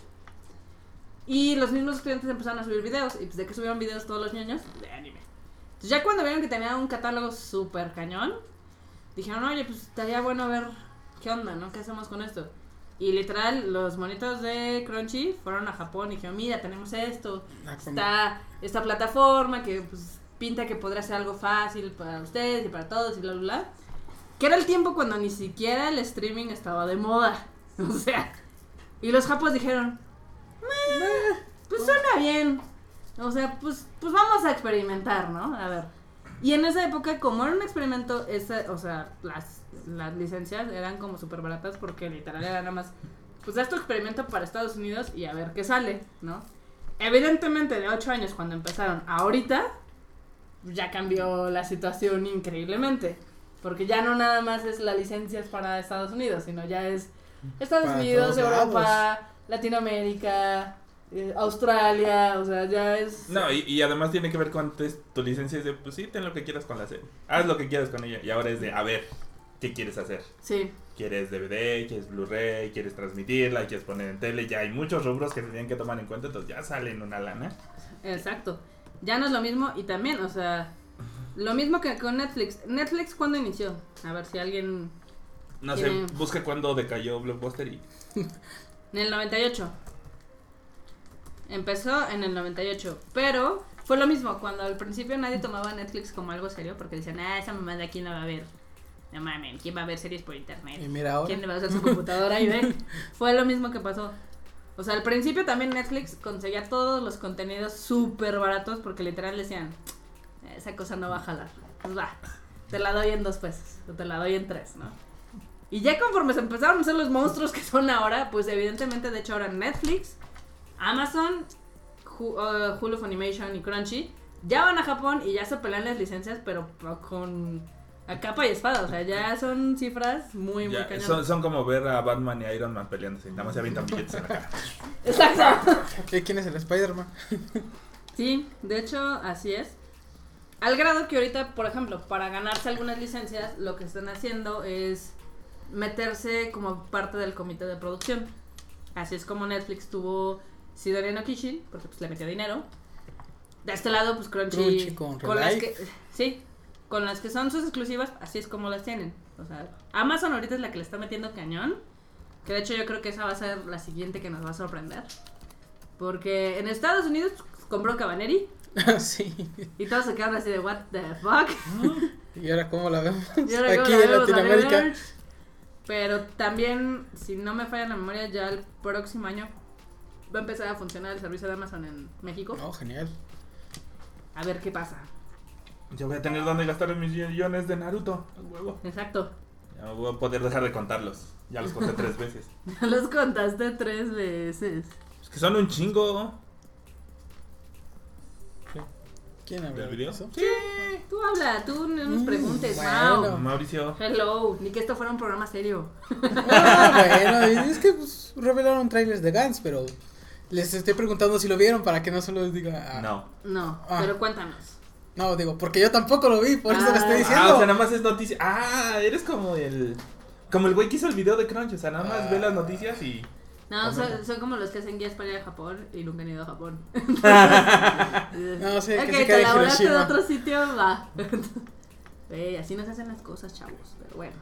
Y los mismos estudiantes empezaron a subir videos. Y pues de que subieron videos todos los niños, de anime. Entonces ya cuando vieron que tenía un catálogo súper cañón, dijeron, oye, pues estaría bueno ver qué onda, ¿no? ¿Qué hacemos con esto? Y literal, los monitos de Crunchy fueron a Japón y dijeron, mira, tenemos esto, Ah, está esta plataforma que pues, pinta que podrá ser algo fácil para ustedes y para todos y bla, bla, bla. Que era el tiempo cuando ni siquiera el streaming estaba de moda. O sea, y los japos dijeron, "Meh, pues suena bien. O sea, pues, pues vamos a experimentar, ¿no? A ver. Y en esa época, como era un experimento, esa, o sea, las, las licencias eran como súper baratas porque literal era nada más, pues haz tu experimento para Estados Unidos y a ver qué sale, ¿no? Evidentemente de 8 años cuando empezaron, ahorita ya cambió la situación increíblemente. Porque ya no nada más es la licencia para Estados Unidos, sino ya es Estados Para Unidos, Europa, lados. Latinoamérica, eh, Australia, o sea, ya es... No, y, y además tiene que ver con tu licencia es de, pues sí, ten lo que quieras con la serie. Haz lo que quieras con ella. Y ahora es de, a ver, ¿qué quieres hacer? Sí, ¿Quieres DVD? ¿Quieres Blu-ray? ¿Quieres transmitirla? ¿Quieres poner en tele? Ya hay muchos rubros que se tienen que tomar en cuenta, entonces ya salen una lana. exacto. Ya no es lo mismo y también, o sea, lo mismo que con Netflix. Netflix, ¿cuándo inició? A ver si alguien... No sé, busca cuándo decayó Blockbuster y... En el 98. Empezó en el 98. Pero fue lo mismo. Cuando al principio nadie tomaba Netflix como algo serio. Porque decían, ah, esa mamá de aquí no va a ver. No mames, ¿quién va a ver series por internet? Y mira ahora. ¿Quién le va a usar su computadora y ve? Fue lo mismo que pasó. O sea, al principio también Netflix conseguía todos los contenidos súper baratos porque literal decían, esa cosa no va a jalar. Pues va, te la doy en dos pesos o te la doy en tres, ¿no? Y ya conforme se empezaron a hacer los monstruos que son ahora, pues evidentemente, de hecho ahora Netflix, Amazon, uh, Hulu Funimation y Crunchy ya van a Japón y ya se pelean las licencias, pero con a capa y espada. O sea, ya son cifras muy, muy cañonas. son, son como ver a Batman y Iron Man peleándose. Nada más se avientan billetes en la cara. Exacto. ¿Qué- ¿Quién es el Spider-Man? Sí, de hecho, así es. Al grado que ahorita, por ejemplo, para ganarse algunas licencias, lo que están haciendo es meterse como parte del comité de producción. Así es como Netflix tuvo Sidori no Kishin, porque pues le metió dinero. De este lado, pues Crunchy, Crunchy con las Relife. que sí, con las que son sus exclusivas, así es como las tienen. O sea, Amazon ahorita es la que le está metiendo cañón. Que de hecho yo creo que esa va a ser la siguiente que nos va a sorprender. Porque en Estados Unidos pues, compró Cabaneri sí. y todos se quedaron así de what the fuck. ¿Y ahora cómo la vemos? Y ahora Aquí la en vemos, Latinoamérica. Pero también, si no me falla la memoria, ya el próximo año va a empezar a funcionar el servicio de Amazon en México. Oh, genial. A ver qué pasa. Yo voy a tener donde gastar mis millones de Naruto. Huevo. Exacto. Ya voy a poder dejar de contarlos. Ya los conté tres veces. Ya los contaste tres veces. Es que son un chingo. ¿Quién habla ¿Del de video? eso? Sí. Tú habla, tú no nos Mm, preguntes, bueno. Mau. Mauricio. Hello, ni que esto fuera un programa serio. Ah, bueno, es que pues, revelaron trailers de Gans, pero les estoy preguntando si lo vieron para que no solo les diga. ah, No. No, Ah. pero cuéntanos. No, digo, porque yo tampoco lo vi, por eso Ah. lo estoy diciendo. Ah, o sea, nada más es noticia. Ah, eres como el. Como el güey que hizo el video de Crunch. O sea, nada más Ah. ve las noticias y. No, son, son como los que hacen guías para ir a Japón y nunca han ido a Japón. No, sí, que ok, se te la volaste de otro sitio, va. Así no se hacen las cosas, chavos. Pero bueno.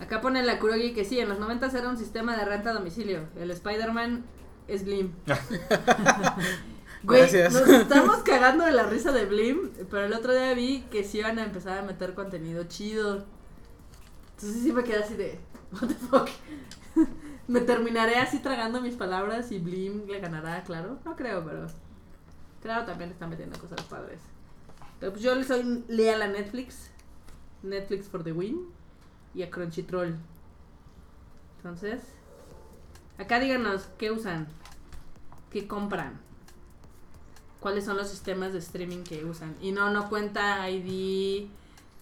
Acá pone la Kurogi que sí, en los 90 era un sistema de renta a domicilio. El Spider-Man es Blim. Güey, Gracias. nos estamos cagando de la risa de Blim, pero el otro día vi que sí iban a empezar a meter contenido chido. Entonces sí me quedé así de, what the fuck. Me terminaré así tragando mis palabras y Blim le ganará, claro. No creo, pero claro también le están metiendo cosas padres. Pero pues yo le soy leal a Netflix. Netflix for the win. Y a Crunchyroll. Entonces, acá díganos qué usan, qué compran, cuáles son los sistemas de streaming que usan. Y no, no cuenta ID,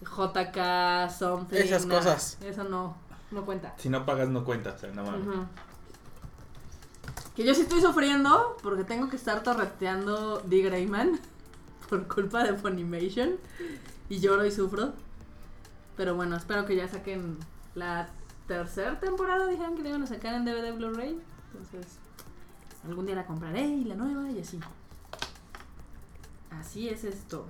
JK, something. Esas nada. cosas. Eso no, no cuenta. Si no pagas, no cuenta. O sea, no mames. Que yo sí estoy sufriendo porque tengo que estar torreteando D. Greyman por culpa de Funimation. Y lloro y sufro. Pero bueno, espero que ya saquen la tercera temporada. Dijeron que la iban a sacar en DVD Blu-ray. Entonces, algún día la compraré y la nueva y así. Así es esto.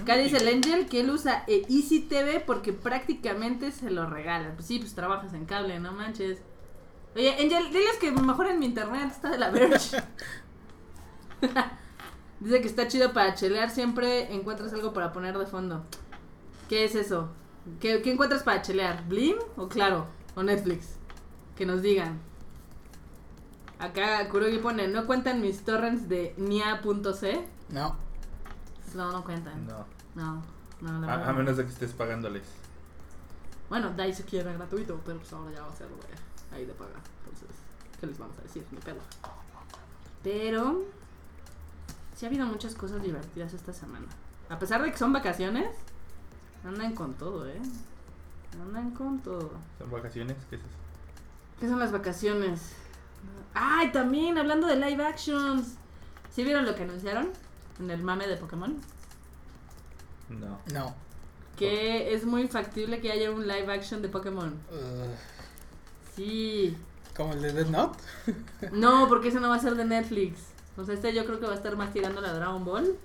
Acá dice el Angel que él usa eh, Easy TV porque prácticamente se lo regalan. Pues sí, pues trabajas en cable, no manches. Oye, Angel, diles que mejoren mi internet, está de la verge. Dice que está chido para chelear, siempre encuentras algo para poner de fondo. ¿Qué es eso? ¿Qué, qué encuentras para chelear? ¿Blim o Claro? ¿O Netflix? Que nos digan. Acá Kurogi pone, ¿no cuentan mis torrents de nia.c? No. No, no cuentan. No. No, no, la A, a no. menos de que estés pagándoles. Bueno, Dice quiere gratuito, pero pues ahora ya va a ser güey, ahí de pagar. Entonces, ¿qué les vamos a decir? Ni pedo. Pero, sí ha habido muchas cosas divertidas esta semana. A pesar de que son vacaciones, andan con todo, ¿eh? Andan con todo. ¿Son vacaciones? ¿Qué es eso? ¿Qué son las vacaciones? Ay, también, hablando de live actions. ¿Sí vieron lo que anunciaron? En el mame de Pokémon. No. No. Que es muy factible que haya un live action de Pokémon. Uh, Sí. como el de Death Note. No, porque ese no va a ser de Netflix. O sea, este yo creo que va a estar más tirando la Dragon Ball.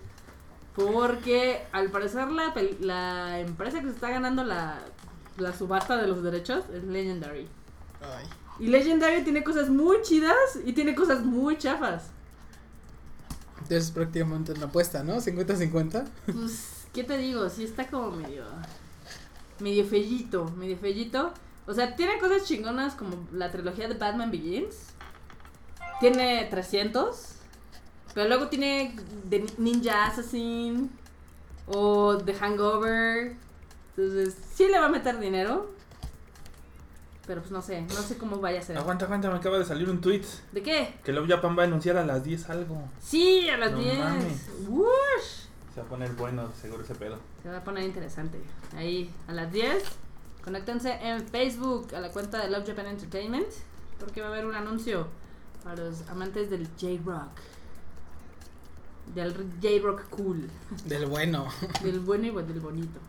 Porque al parecer la, la empresa que se está ganando la, la subasta de los derechos es Legendary. Ay. Y Legendary tiene cosas muy chidas y tiene cosas muy chafas. Entonces prácticamente una apuesta, ¿no? 50-50. Pues, ¿qué te digo? Sí está como medio... Medio fellito, medio fellito. O sea, tiene cosas chingonas como la trilogía de Batman Begins. Tiene 300. Pero luego tiene The Ninja Assassin. O The Hangover. Entonces, sí le va a meter dinero. Pero pues no sé, no sé cómo vaya a ser. Aguanta, aguanta, me acaba de salir un tweet. ¿De qué? Que Love Japan va a anunciar a las 10 algo. Sí, a las No 10. mames. Wush. Se va a poner bueno, seguro ese pedo. Se va a poner interesante. Ahí, a las 10. Conéctense en Facebook a la cuenta de Love Japan Entertainment. Porque va a haber un anuncio para los amantes del J-Rock. Del J-Rock cool. Del bueno. Del bueno y del bonito.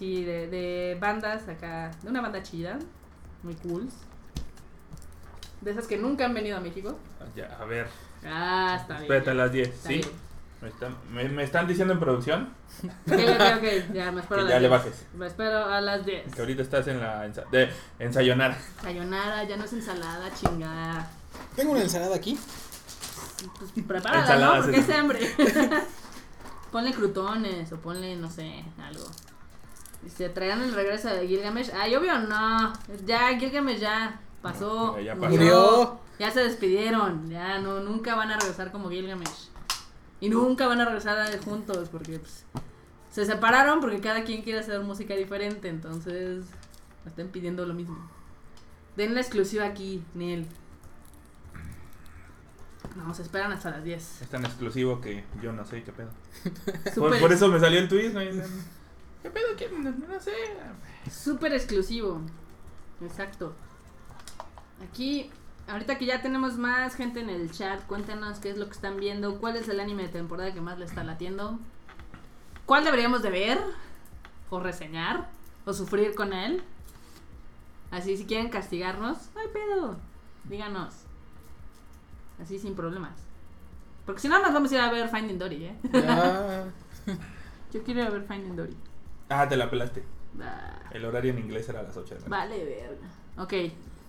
Sí, de, de bandas acá. De una banda chida. Muy cool. De esas que nunca han venido a México. Ya, a ver. Ah, está bien. Espérate a las 10, Está ¿sí? bien. Me están, me, me están diciendo en producción Ok, ok, ok. Ya me espero que a ya le 10. bajes. Me espero a las 10. Que ahorita estás en la ensa de ensayonara. Sayonara, ya no es ensalada, chingada. Tengo una ensalada aquí. Pues prepárala, Ensalada, ¿no? Porque es hambre. ponle crutones o ponle, no sé, algo. Dice, traerán el regreso de Gilgamesh. Ay, obvio no. Ya, Gilgamesh ya pasó. Ya, pasó. Murió. Ya se despidieron. Ya no, nunca van a regresar como Gilgamesh. Y nunca van a regresar juntos porque pues, se separaron porque cada quien quiere hacer música diferente. Entonces, me están pidiendo lo mismo. Den la exclusiva aquí, Neil. No, se esperan hasta las 10. Es tan exclusivo que yo no sé qué pedo. Por, por eso me salió el tweet. ¿no? ¿Qué pedo? ¿Qué? No, no sé. Súper exclusivo. Exacto. Aquí, ahorita que ya tenemos más gente en el chat, cuéntanos qué es lo que están viendo, cuál es el anime de temporada que más le está latiendo, cuál deberíamos de ver, o reseñar, o sufrir con él. Así, si quieren castigarnos, no hay pedo, díganos. Así sin problemas. Porque si no, nos vamos a ir a ver Finding Dory, ¿eh? Ya. Yo quiero ir a ver Finding Dory. Ah, te la pelaste. El horario en inglés era a las 8 de la noche. Vale, verga. Ok,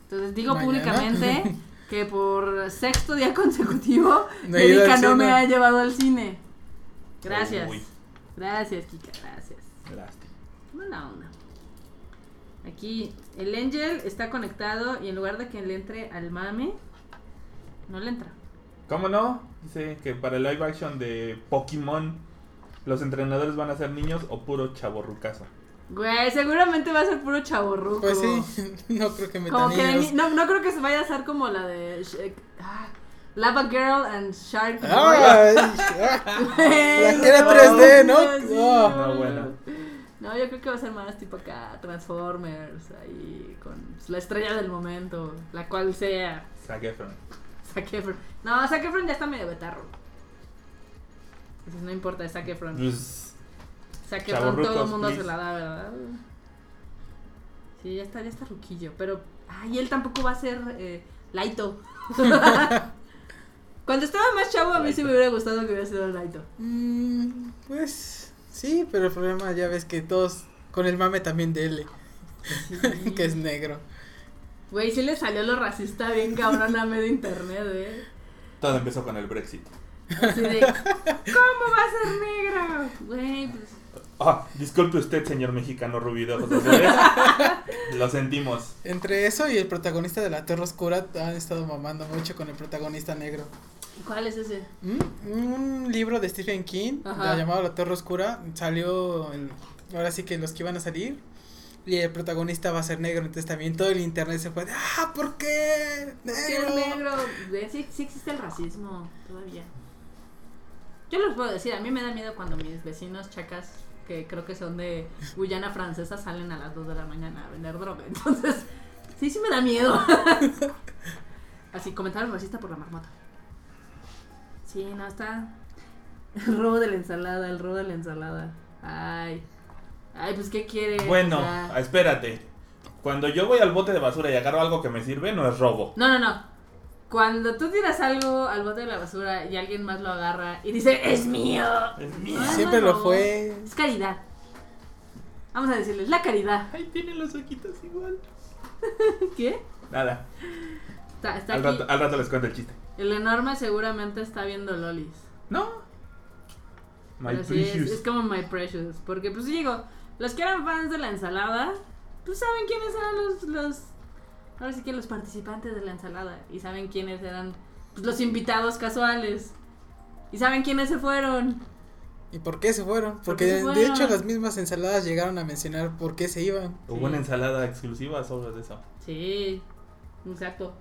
entonces digo Mañana. públicamente que por sexto día consecutivo, No Erika no me ha llevado al cine. Gracias. Uy, Gracias, Kika, gracias. lástima. Buena onda. Aquí el Angel está conectado y en lugar de que le entre al mame, no le entra. ¿Cómo no? Dice que para el live action de Pokémon, los entrenadores van a ser niños o puro chaborrucazo. Güey, seguramente va a ser puro chaborruco. Pues sí, no creo que Como metan que ni- no, no creo que se vaya a hacer como la de Sh- ah, Lava Girl and Shark. Ay, ah, Güey, La que era 3D, ¿no? sí, No. No, bueno. No, yo creo que va a ser más tipo acá, Transformers, ahí, con la estrella del momento, la cual sea Zac Efron. Zac Efron. No, Zac Efron ya está medio betarro. Entonces no importa, es Zac Efron. Pues, Zac Efron todo el mundo se la da, ¿verdad? Sí, ya está, ya está ruquillo, pero... Ay, él tampoco va a ser eh, Laito. Cuando estaba más chavo a mí sí me hubiera gustado que hubiera sido Laito. Mm, pues sí, pero el problema ya ves que todos con el mame también de L, que es negro. Güey, sí le salió lo racista bien cabrón a medio internet, eh. Todo empezó con el Brexit. Así de, ¿cómo va a ser negro? Güey, pues. Ah, disculpe usted, señor mexicano rubio de ojos azules. Lo sentimos. Entre eso y el protagonista de La Torre Oscura han estado mamando mucho con el protagonista negro. ¿Cuál es ese? Mm, Un libro de Stephen King Ajá. llamado La Torre Oscura salió el- ahora sí que los que iban a salir y el protagonista va a ser negro entonces también todo el internet se fue de, ah ¿por qué Sí, negro el negro. Güey, Sí, sí existe el racismo todavía. Yo les puedo decir, a mí me da miedo cuando mis vecinos chacas, que creo que son de Guyana francesa, salen a las 2 de la mañana a vender droga. Entonces, sí, sí me da miedo. Así, comentaron racista por la marmota. Sí, no, está. El robo de la ensalada, el robo de la ensalada. Ay. Ay, pues, ¿qué quiere? Bueno, O sea, espérate. Cuando yo voy al bote de basura y agarro algo que me sirve, no es robo. No, no, no. Cuando tú tiras algo al bote de la basura y alguien más lo agarra y dice, es mío. Es mío. Ah, siempre no, lo fue Es caridad. Vamos a decirles, la caridad. Ay, tiene los ojitos igual. ¿Qué? Nada. Está, está Al aquí. rato, al rato les cuento el chiste. El enorme seguramente está viendo lolis. No. My Pero sí, es, precious. es como My Precious. Porque, pues digo, los que eran fans de la ensalada, pues saben quiénes eran los, los. Ahora sí que los participantes de la ensalada. Y saben quiénes eran pues, los invitados casuales. Y saben quiénes se fueron. y por qué se fueron porque se de- de hecho las mismas ensaladas llegaron a mencionar por qué se iban Hubo una ensalada exclusiva sobre eso. Sí, exacto.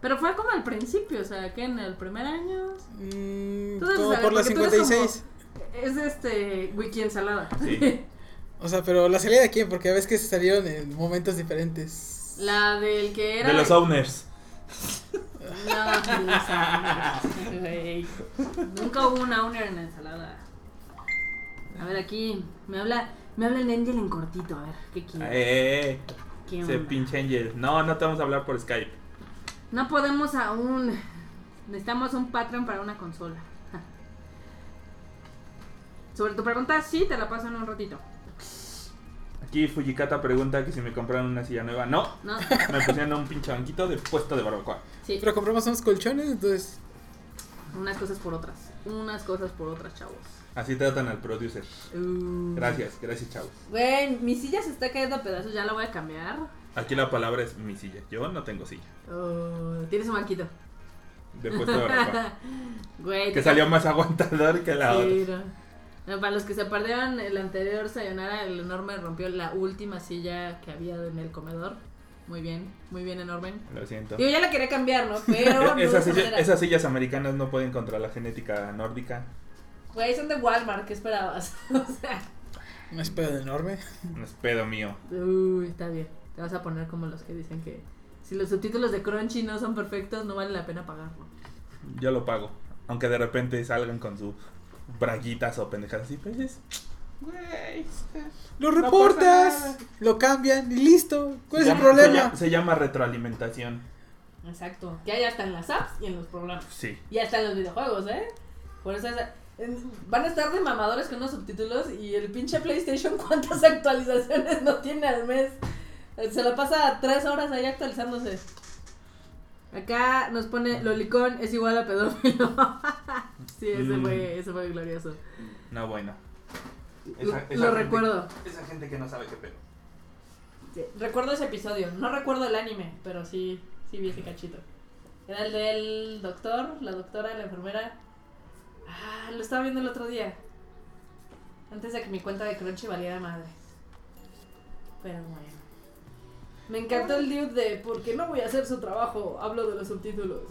Pero fue como al principio, o sea, que en el primer año. Mm, como por la porque tú eres 56 Es este wiki ensalada. Sí. o sea pero la salida de quién porque a veces que se salieron en momentos diferentes La del que era. De los owners. No, güey. Nunca hubo una owner en la ensalada. A ver, aquí me habla, me habla el Angel en cortito, a ver, ¿qué Eh, quiere? eh, eh. ¿Qué Ese pinche Angel. No, no te vamos a hablar por Skype. No podemos aún. Necesitamos un Patreon para una consola. Sobre tu pregunta, sí, te la paso en un ratito. Aquí Fujikata pregunta que si me compraron una silla nueva. No, No, me pusieron un pinche banquito de puesto de barbacoa. sí. pero compramos unos colchones entonces Unas cosas por otras. Unas cosas por otras, chavos. Así tratan al producer. Uh. Gracias, gracias, chavos. Güey, mi silla se está cayendo a pedazos, ya la voy a cambiar. Aquí la palabra es mi silla. Yo no tengo silla. Oh, tienes un banquito. De puesto de barbacoa. Güey, que te- salió más aguantador que la otra. Sí, no. Para los que se perdieron el anterior Sayonara, el enorme rompió la última silla que había en el comedor. Muy bien, muy bien, enorme. Lo siento. Yo ya la quería cambiar, ¿no? Pero. esas, esa silla- manera. esas sillas americanas no pueden contra la genética nórdica. Güey, son de Walmart, ¿qué esperabas? o sea. un espedo enorme No es pedo mío. Uy, está bien. Te vas a poner como los que dicen que si los subtítulos de Crunchy no son perfectos, no vale la pena pagarlo. Yo lo pago. Aunque de repente salgan con sus braguitas o pendejas así, pues es. Güey. lo reportas lo cambian y listo ¿cuál Se es el Se problema? llama, se llama retroalimentación. Exacto. Que hay hasta en las apps y en los programas. Sí. Y hasta en los videojuegos, ¿eh? Por eso es- en- van a estar de mamadores con unos subtítulos y el pinche PlayStation cuántas actualizaciones no tiene al mes. Eh, Se la pasa tres horas ahí actualizándose. Acá nos pone Lolicón es igual a pedófilo. sí, ese Mm. fue, ese fue glorioso. No, bueno. Lo- Esa- esa lo gente- recuerdo. Esa gente que no sabe qué pedo. Sí, recuerdo ese episodio. No recuerdo el anime, pero sí, sí vi ese cachito. Era el del doctor, la doctora, la enfermera. Ah, lo estaba viendo el otro día. Antes de que mi cuenta de Crunchy valiera madre. Pero bueno. Me encantó el dude de ¿por qué no voy a hacer su trabajo? Hablo de los subtítulos.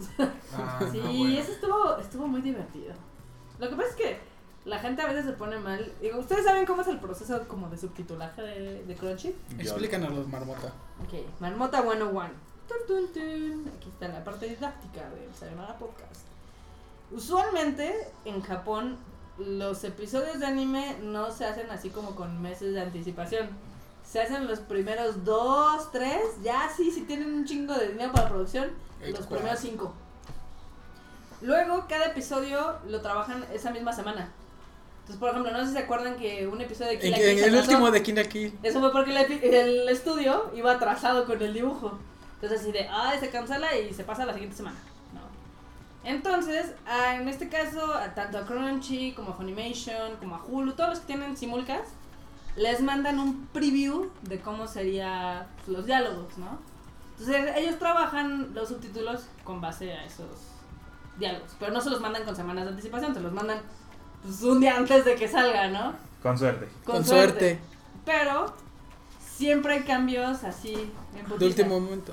Ah, sí, no, bueno. eso estuvo, estuvo muy divertido. Lo que pasa es que la gente a veces se pone mal. Digo, ¿ustedes saben cómo es el proceso como de subtitulaje de, de Crunchy? Explícanos los marmota Ok, Marmota 101. Tun, tun, tun. Aquí está la parte didáctica del Sayonara Podcast. Usualmente en Japón los episodios de anime no se hacen así como con meses de anticipación. Se hacen los primeros dos, tres, ya sí, si tienen un chingo de dinero para producción, El los cual. primeros cinco. Luego cada episodio lo trabajan esa misma semana. Entonces, por ejemplo, no sé si se acuerdan que un episodio de Kill la Kill el último de Kill la Kill Eso fue porque el, el estudio iba atrasado con el dibujo. Entonces así de, ay, se cancela y se pasa a la siguiente semana. No. Entonces, ah, en este caso, tanto a Crunchy como a Funimation, como a Hulu, todos los que tienen simulcast, les mandan un preview de cómo serían los diálogos, ¿no? Entonces ellos trabajan los subtítulos con base a esos diálogos, pero no se los mandan con semanas de anticipación, se los mandan pues, un día antes de que salga, ¿no? Con suerte. Con, suerte. Pero siempre hay cambios así en De último momento.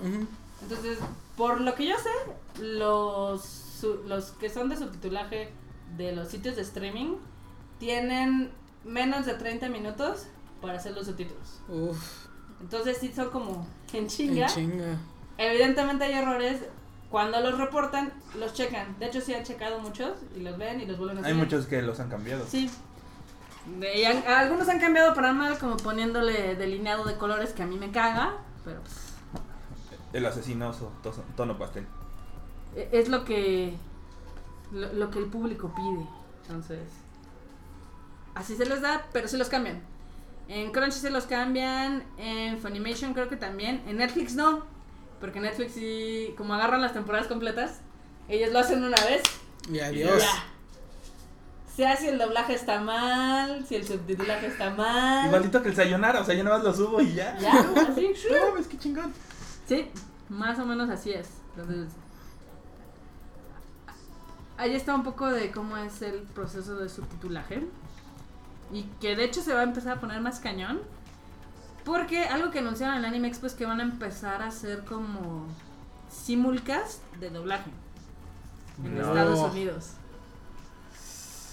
Entonces, por lo que yo sé, los, su- los que son de subtitulaje de los sitios de streaming tienen menos de 30 minutos para hacer los subtítulos. Uf, Entonces, sí son como en chinga. en chinga. Evidentemente hay errores. Cuando los reportan, los checan. De hecho, sí han checado muchos y los ven y los vuelven a hacer. Hay muchos que los han cambiado. Sí. De- y han- algunos han cambiado para mal, como poniéndole delineado de colores que a mí me caga, pero pues, El asesinoso, toso- tono pastel. e- es lo que lo, lo que el público pide. Entonces, así se les da, pero se los cambian. En Crunchy se los cambian, en Funimation creo que también, en Netflix no, porque Netflix sí, como agarran las temporadas completas, ellos lo hacen una vez Y y adiós. ya. Sea si el doblaje está mal, si el subtitulaje está mal. Igualito que el sayonara, o sea, yo nada más lo subo y ya. Ya, así. No mames, qué chingón. Sí, más o menos así es. Entonces, ahí está un poco de cómo es el proceso de subtitulaje. Y que de hecho se va a empezar a poner más cañón. Porque algo que anunciaron en Anime Expo es que van a empezar a hacer como simulcast de doblaje en No. Estados Unidos.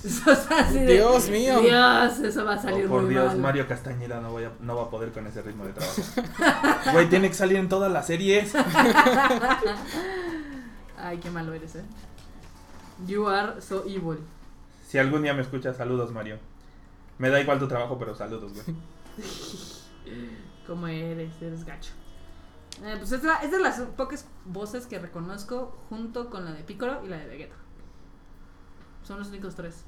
Así de, Dios mío. Dios, eso va a salir Oh, por muy Dios, mal. Mario Castañeda no, voy a- no va a poder con ese ritmo de trabajo. Güey, tiene que salir en todas las series. Ay, qué malo eres, eh. You are so evil. Si algún día me escuchas, saludos, Mario. Me da igual tu trabajo, pero saludos, güey. Como eres, eres gacho. Eh, pues es, la- es de las pocas voces que reconozco junto con la de Piccolo y la de Vegeta. Son los únicos tres.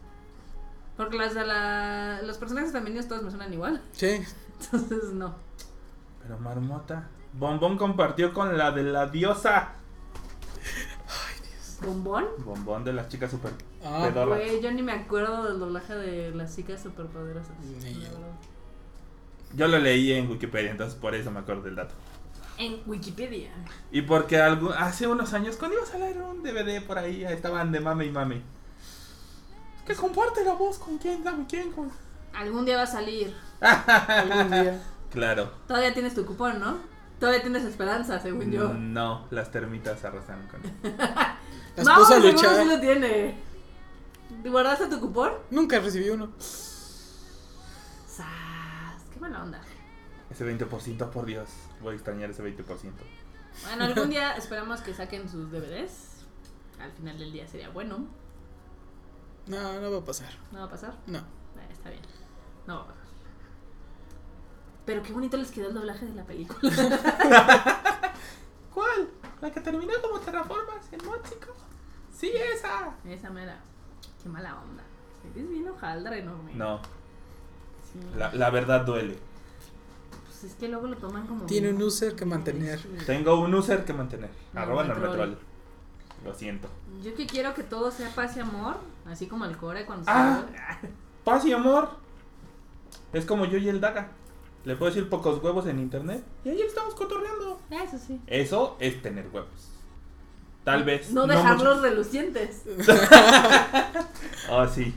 Porque las de la, los personajes femeninos todos me suenan igual. Sí. Entonces no. Pero Marmota. Bombón compartió con la de la diosa. ¿Bombón? Bombón de las chicas super Ah, pedorras. Güey, yo ni me acuerdo del doblaje de las chicas superpoderosas. Ni la yo. Yo lo leí en Wikipedia, entonces por eso me acuerdo del dato. En Wikipedia. Y porque algún, hace unos años, cuando iba a salir un DVD por ahí, estaban de mame y mame. Que comparte la voz con quién, dame quién. Con... Algún día va a salir. algún día. Claro. Todavía tienes tu cupón, ¿no? Todavía tienes esperanza, según yo. No, las termitas arrasaron con Las no, puso a seguro luchar. sí lo tiene. ¿Guardaste tu cupón? Nunca recibí uno. ¡Sas! ¡Qué mala onda! Ese 20%, por Dios. Voy a extrañar ese 20%. Bueno, algún día esperamos que saquen sus DVDs. Al final del día sería bueno. No, no va a pasar. ¿No va a pasar? No. Eh, está bien. No va a pasar. Pero qué bonito les quedó el doblaje de la película. ¿Cuál? ¿La que terminó como terraformas en Móxico? Sí, esa. Esa mera. Qué mala onda. Eres bien hojaldra enorme. No, Sí. la, la verdad duele. Pues es que luego lo toman como. Tiene un user que mantener. Tengo un user que mantener. No, Arroba no, Normetrol. Lo siento. Yo que quiero que todo sea paz y amor. Así como el core cuando Ah. se. Paz y amor. Es como yo y el Daga. Le puedo decir pocos huevos en internet. Y ahí estamos cotorreando. Eso sí. Eso es tener huevos. Tal vez. No dejarlos relucientes. Ah, sí.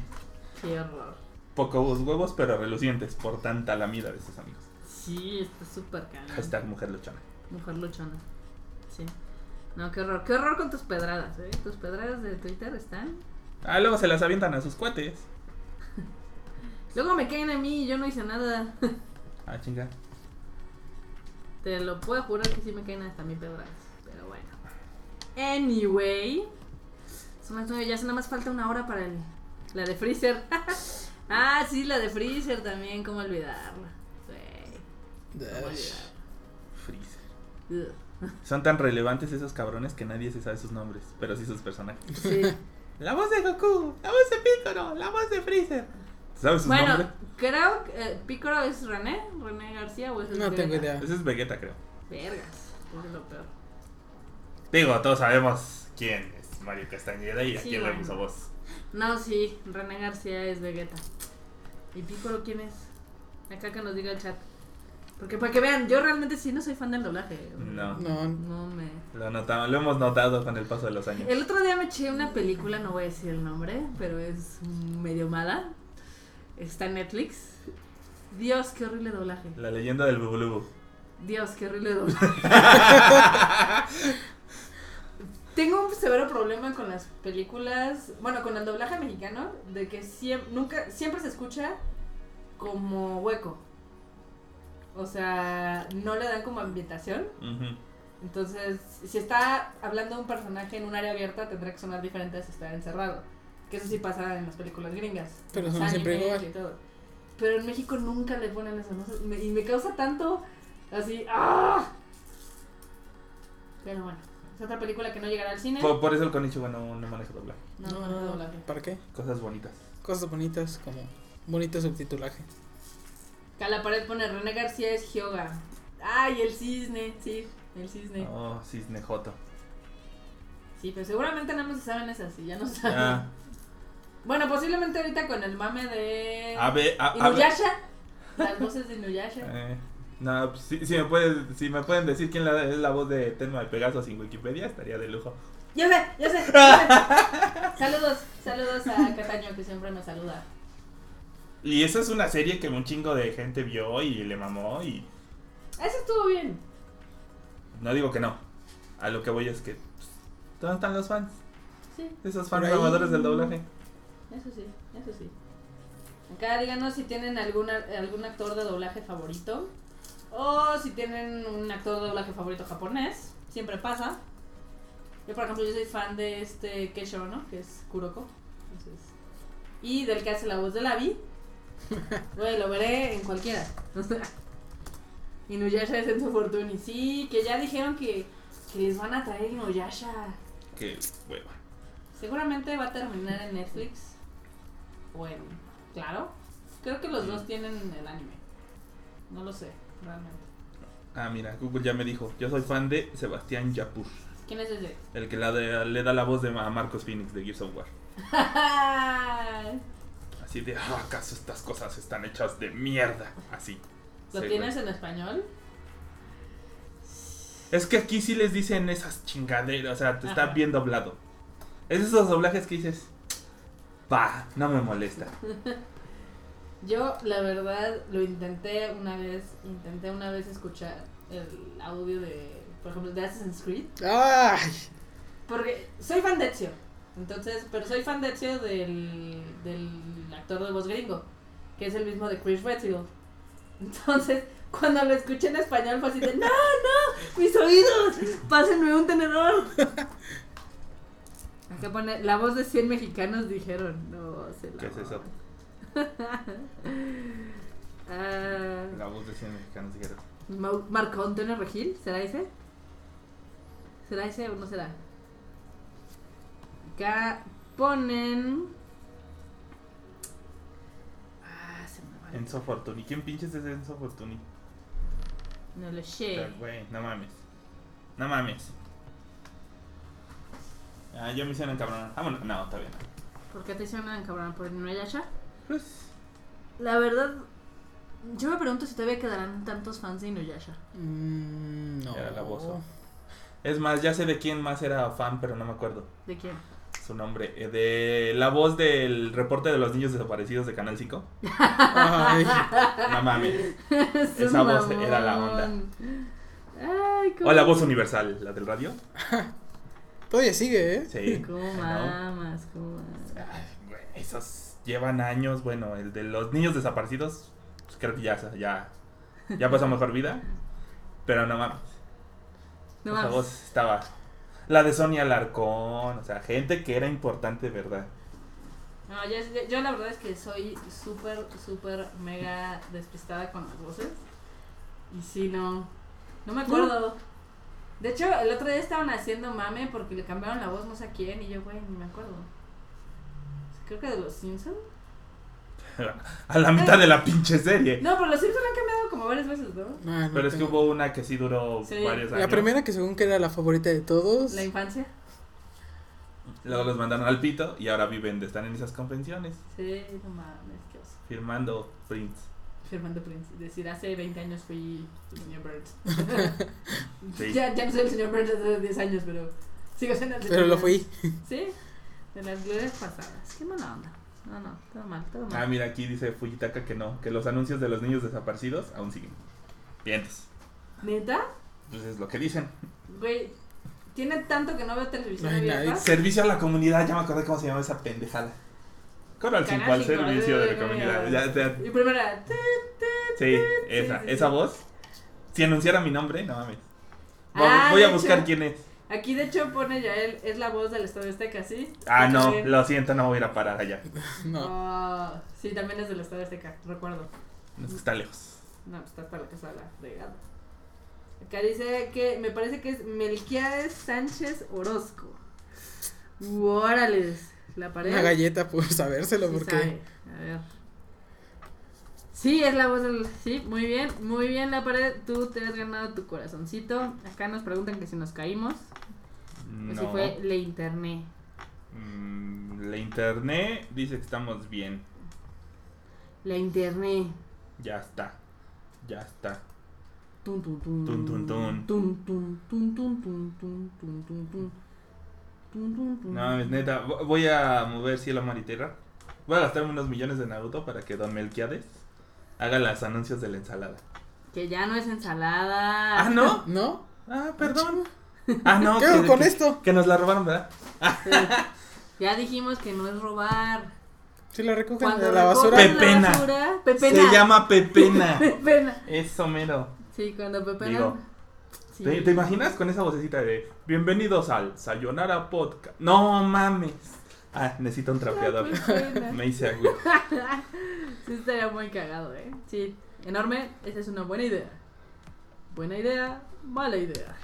Qué horror. Pocos huevos, pero relucientes por tanta lamida de sus amigos. Sí, está súper cañón. Hashtag mujer luchona. Mujer luchona. Sí. No, qué horror. Qué horror con tus pedradas, ¿eh? Tus pedradas de Twitter están. Ah, luego se las avientan a sus cuates. Luego me caen a mí y yo no hice nada. Ah, chinga. Te lo puedo jurar que sí me caen hasta mi pedradas. Pero bueno. Anyway. Son las nueve, ya nada más falta una hora para el, la de Freezer. ah, sí, la de Freezer también, cómo olvidarla. Sí, cómo. Freezer. Son tan relevantes esos cabrones que nadie se sabe sus nombres, pero sí sus personajes. Sí. La voz de Goku, la voz de Piccolo, la voz de Freezer. ¿Sabes sus Bueno, creo que eh, Piccolo es René, René García o es el No tengo Vegeta? idea. Ese es Vegeta, creo. Vergas, es de lo peor. Digo, todos sabemos quién es Mario Castañeda y a Sí, quién le bueno. puso voz. No, sí, René García es Vegeta. ¿Y Piccolo quién es? Acá que nos diga el chat. Porque para que vean, yo realmente sí no soy fan del doblaje. No. No, No me... Lo, notamos, lo hemos notado con el paso de los años. El otro día me eché una película, no voy a decir el nombre, pero es medio mala. Está en Netflix. Dios, qué horrible doblaje. La leyenda del Bubulubu. Dios, qué horrible doblaje. Tengo un severo problema con las películas, bueno, con el doblaje mexicano, de que siempre, nunca, siempre se escucha como hueco. O sea, no le dan como ambientación. Entonces, si está hablando un personaje en un área abierta, tendrá que sonar diferente a si está encerrado. Que eso sí pasa en las películas gringas. Pero son siempre igual. y todo. Pero en México nunca le ponen eso. no sé, me- y me causa tanto así. ¡Ah! Pero bueno, es otra película que no llegará al cine. Por, por eso el Konichiwa no, no maneja doblaje. No, no, no, doblaje. ¿Para qué? Cosas bonitas. Cosas bonitas como bonito subtitulaje. Acá la pared pone René García es Hyoga. ¡Ay, el cisne! Sí, el cisne. Oh, Cisne Joto. Sí, pero seguramente nada más se saben esas y ya no saben. Ah, Bueno, posiblemente ahorita con el mame de a ver, a, a ver. Inuyasha. Las voces de Inuyasha. Eh, no, pues, si, si me pueden, si me pueden decir quién la- es la voz de Tenma de Pegaso sin Wikipedia, estaría de lujo. Yo sé, yo sé. yo sé. saludos, saludos a Cataño que siempre me saluda. Y esa es una serie que un chingo de gente vio y le mamó y Eso estuvo bien. no digo que no. A lo que voy es que pues, ¿dónde están los fans? Sí, Esos fans ahí. amadores del doblaje. Eso sí, eso sí. Acá díganos si tienen algún, algún actor de doblaje favorito. O si tienen un actor de doblaje favorito japonés. Siempre pasa. Yo, por ejemplo, yo soy fan de este Kesho, ¿no? Que es Kuroko. Entonces, y del que hace la voz de Lavi. Güey, lo veré en cualquiera. Inuyasha es en su fortuna. Y sí, que ya dijeron que, que les van a traer Inuyasha. Que hueva. Seguramente va a terminar en Netflix. O en. Claro. Creo que los dos tienen el anime. No lo sé, realmente. Ah, mira, Google ya me dijo. Yo soy fan de Sebastián Yapur. ¿Quién es ese? El que la de- le da la voz de a Marcos Phoenix de Gears of War. Así de, "Ah, ¿acaso estas cosas están hechas de mierda? Así. ¿Lo Sí, tienes güey. en español? Es que aquí sí les dicen esas chingaderas, o sea, te está Ajá. bien doblado. Es esos doblajes que dices, pa, no me molesta. Yo, la verdad, lo intenté una vez. Intenté una vez escuchar el audio de, por ejemplo, de Assassin's Creed. ¡Ay! Porque soy fan de Ezio. Entonces, pero soy fan de Ezio del, del actor de voz gringo, que es el mismo de Chris Redfield. Entonces, cuando lo escuché en español fue así de, no, no, mis oídos, pásenme un tenedor. Acá pone, la voz de 100 mexicanos dijeron, no, se la ¿Qué es eso? Ah, La voz de 100 mexicanos dijeron. Marco Antonio Regil, ¿será ese? ¿Será ese o no será? Acá ponen. Ah, se me. Enzo Fortuny. ¿Quién pinches es Enzo Fortuny? No lo sé. Pero, Güey, no mames. No mames. Ah, yo me hicieron encabronar. Vámonos. No, está bien. ¿Por qué te hicieron cabrón por Inuyasha? Pues, La verdad, yo me pregunto si todavía quedarán tantos fans de Inuyasha. Mm, no. Era la voz, ¿no? es más, ya sé de quién más era fan, pero no me acuerdo ¿De quién? su nombre. Eh, de la voz del reporte de los niños desaparecidos de Canal 5. Ay, No mames. Es Esa voz era la onda. Ay, cómo. O la voz universal, la del radio. todavía sigue, ¿eh? Sí. ¿Cómo mamas? ¿Cómo mamas? Ay, güey, esos llevan años. Bueno, el de los niños desaparecidos, pues creo que ya, ya, ya pasó mejor vida. Pero no mames. No mames. voz estaba. La de Sonia Alarcón, o sea, gente que era importante, ¿verdad? No, yo, yo- yo la verdad es que soy súper, súper mega despistada con las voces. Y sí, no. No me acuerdo. De hecho, el otro día estaban haciendo mame porque le cambiaron la voz no sé a quién. Y yo, güey, ni me acuerdo. Creo que de los Simpsons. a la mitad de la pinche serie. No, pero los Simpsons han cambiado como varias veces, ¿no? Ah, no Pero es que hubo una que sí duró Sí. varios años. La primera que según que era la favorita de todos. La infancia. Luego los mandaron al pito y ahora viven, están en esas convenciones, Sí, no mames, qué oso. firmando prints. Fernando Prince. Decir, hace 20 años fui el señor Burns. Sí. ya, ya no soy el señor Burns hace 10 años, pero sigo siendo el señor Pero lo fui. Sí, de las glorias pasadas. Qué mala onda. No, no, todo mal, todo mal. Ah, mira, aquí dice Fujitaka que no, que los anuncios de los niños desaparecidos aún siguen. Vientos. ¿Neta? Pues es lo que dicen. Güey, tiene tanto que no veo televisión abierta. Servicio a la comunidad, ya me acordé cómo se llama esa pendejada. 5 Canal al cinco, servicio de la comunidad. Ya, ya- Y primero era... "Ti". sí, esa, esa voz. Si anunciara mi nombre, no mames. Voy, Ah, voy a buscar hecho. quién es. Aquí de hecho pone Yael, es la voz del Estado Azteca, ¿sí? Ah, no, bien. lo siento, no voy a ir a parar allá. No. Ah, sí, también es del Estado Azteca, recuerdo. No, es que está lejos. No, está para la casa de la fregada. Acá dice que me parece que es Melquiades Sánchez Orozco. Órale, la pared. Una galleta por sabérselo Sí porque. sabe. A ver. Sí, es la voz del. Sí, muy bien, muy bien la pared. Tú te has ganado tu corazoncito. Acá nos preguntan que si nos caímos. O si No. fue le internet. Mm, la internet dice que estamos bien. La internet. Ya está. Ya está. Tun, tun, tun. Tun, tun, tun. Tun, tun, tun, tun, tun, tun, tun, tun, tun. Tun, tun, tun. No, es neta. vo- Voy a mover cielo, mar y tierra. Voy a gastarme unos millones de Naruto para que Don Melquiades haga los anuncios de la ensalada. Que ya no es ensalada. Ah, ¿no? ¿No? Ah, perdón. Ah, no. ¿Qué hago que- con que- esto? Que nos la robaron, ¿verdad? Ya dijimos que no es robar. Si la recogen Cuando de la basura. recogen Pepena. la basura, pepena. Se llama Pepena. Pepena. Eso mero. Sí, cuando pepena. Digo, sí. ¿Te, te imaginas con esa vocecita de Bienvenidos al Sayonara Podcast? No mames. Ah, necesito un trapeador. Me hice agua. Sí, estaría muy cagado, ¿eh? Sí, enorme. Esa es una buena idea. Buena idea, mala idea.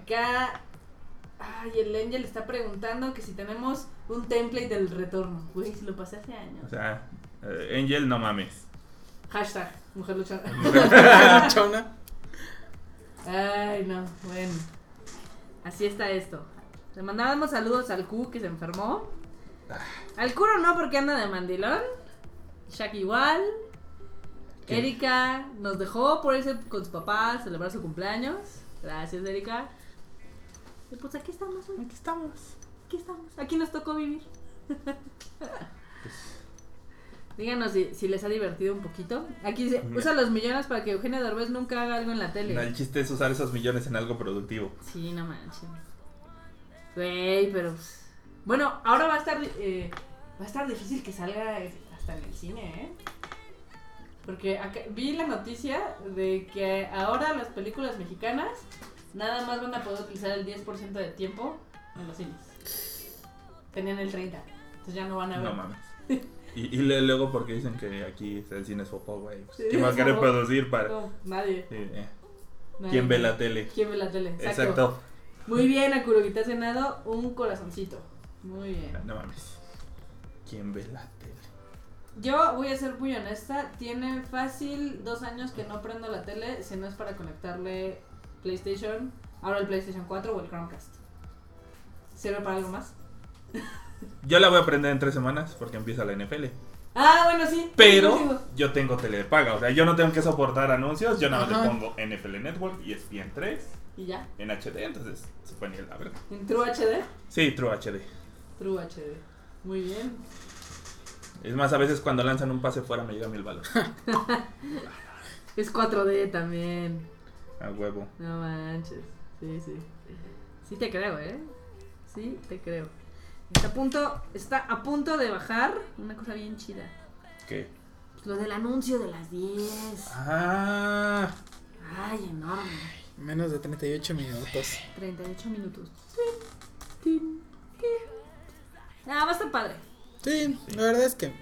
Acá. Ay, el Angel está preguntando que si tenemos un template del retorno. Güey, si lo pasé hace años. O sea, eh, Angel, no mames. Hashtag, mujer luchona. Chona. Ay, no, bueno. Así está esto. Le mandábamos saludos al Q que se enfermó. Al Kuro no porque anda de mandilón. Shaq igual. ¿Qué? Erika nos dejó por irse con su papá a celebrar su cumpleaños. Gracias, Erika. Y pues aquí estamos hoy. Aquí estamos. Aquí estamos. Aquí nos tocó vivir. Díganos si, si les ha divertido un poquito. Aquí dice, usa los millones para que Eugenio Derbez nunca haga algo en la tele. El chiste es usar esos millones en algo productivo. Sí, no manches. Güey, pero. pues, Bueno, ahora va a estar. eh, va a estar difícil que salga eh, hasta en el cine, ¿eh? Porque acá- vi la noticia de que ahora las películas mexicanas nada más van a poder utilizar el 10% de tiempo en los cines. Tenían el 30%. Entonces ya no van a ver. No mames. Y, luego porque dicen que aquí el cine es popó, güey. Sí, ¿Quién va a querer producir para...? No, nadie, Sí, eh. nadie. ¿Quién ve la tele? ¿Quién ve la tele? Exacto. Exacto. Muy bien, Akurugi, te has ganado un corazoncito. Muy bien. No mames. ¿Quién ve la tele? Yo voy a ser muy honesta, tiene fácil dos años que no prendo la tele si no es para conectarle PlayStation, ahora el PlayStation 4 o el Chromecast. ¿Sirve para algo más? Yo la voy a aprender en tres semanas porque empieza la NFL. Ah, bueno, sí. Pero sí, yo tengo tele de paga. O sea, yo no tengo que soportar anuncios. Yo nada más Ajá. le pongo NFL Network y ESPN 3 Y ya. en HD. Entonces se pone la verga. En True HD. Sí, True HD. True HD. Muy bien. Es más, a veces cuando lanzan un pase fuera me llega mil valor. Es 4D también. A huevo. No manches. Sí, sí. Sí te creo, ¿eh? Sí te creo. Está a punto, está a punto de bajar una cosa bien chida. ¿Qué? Lo del anuncio de las 10. Ah. Ay, enorme. Menos de 38 minutos. 38 minutos. Tin. Ah, va a estar padre. Sí, la verdad es que.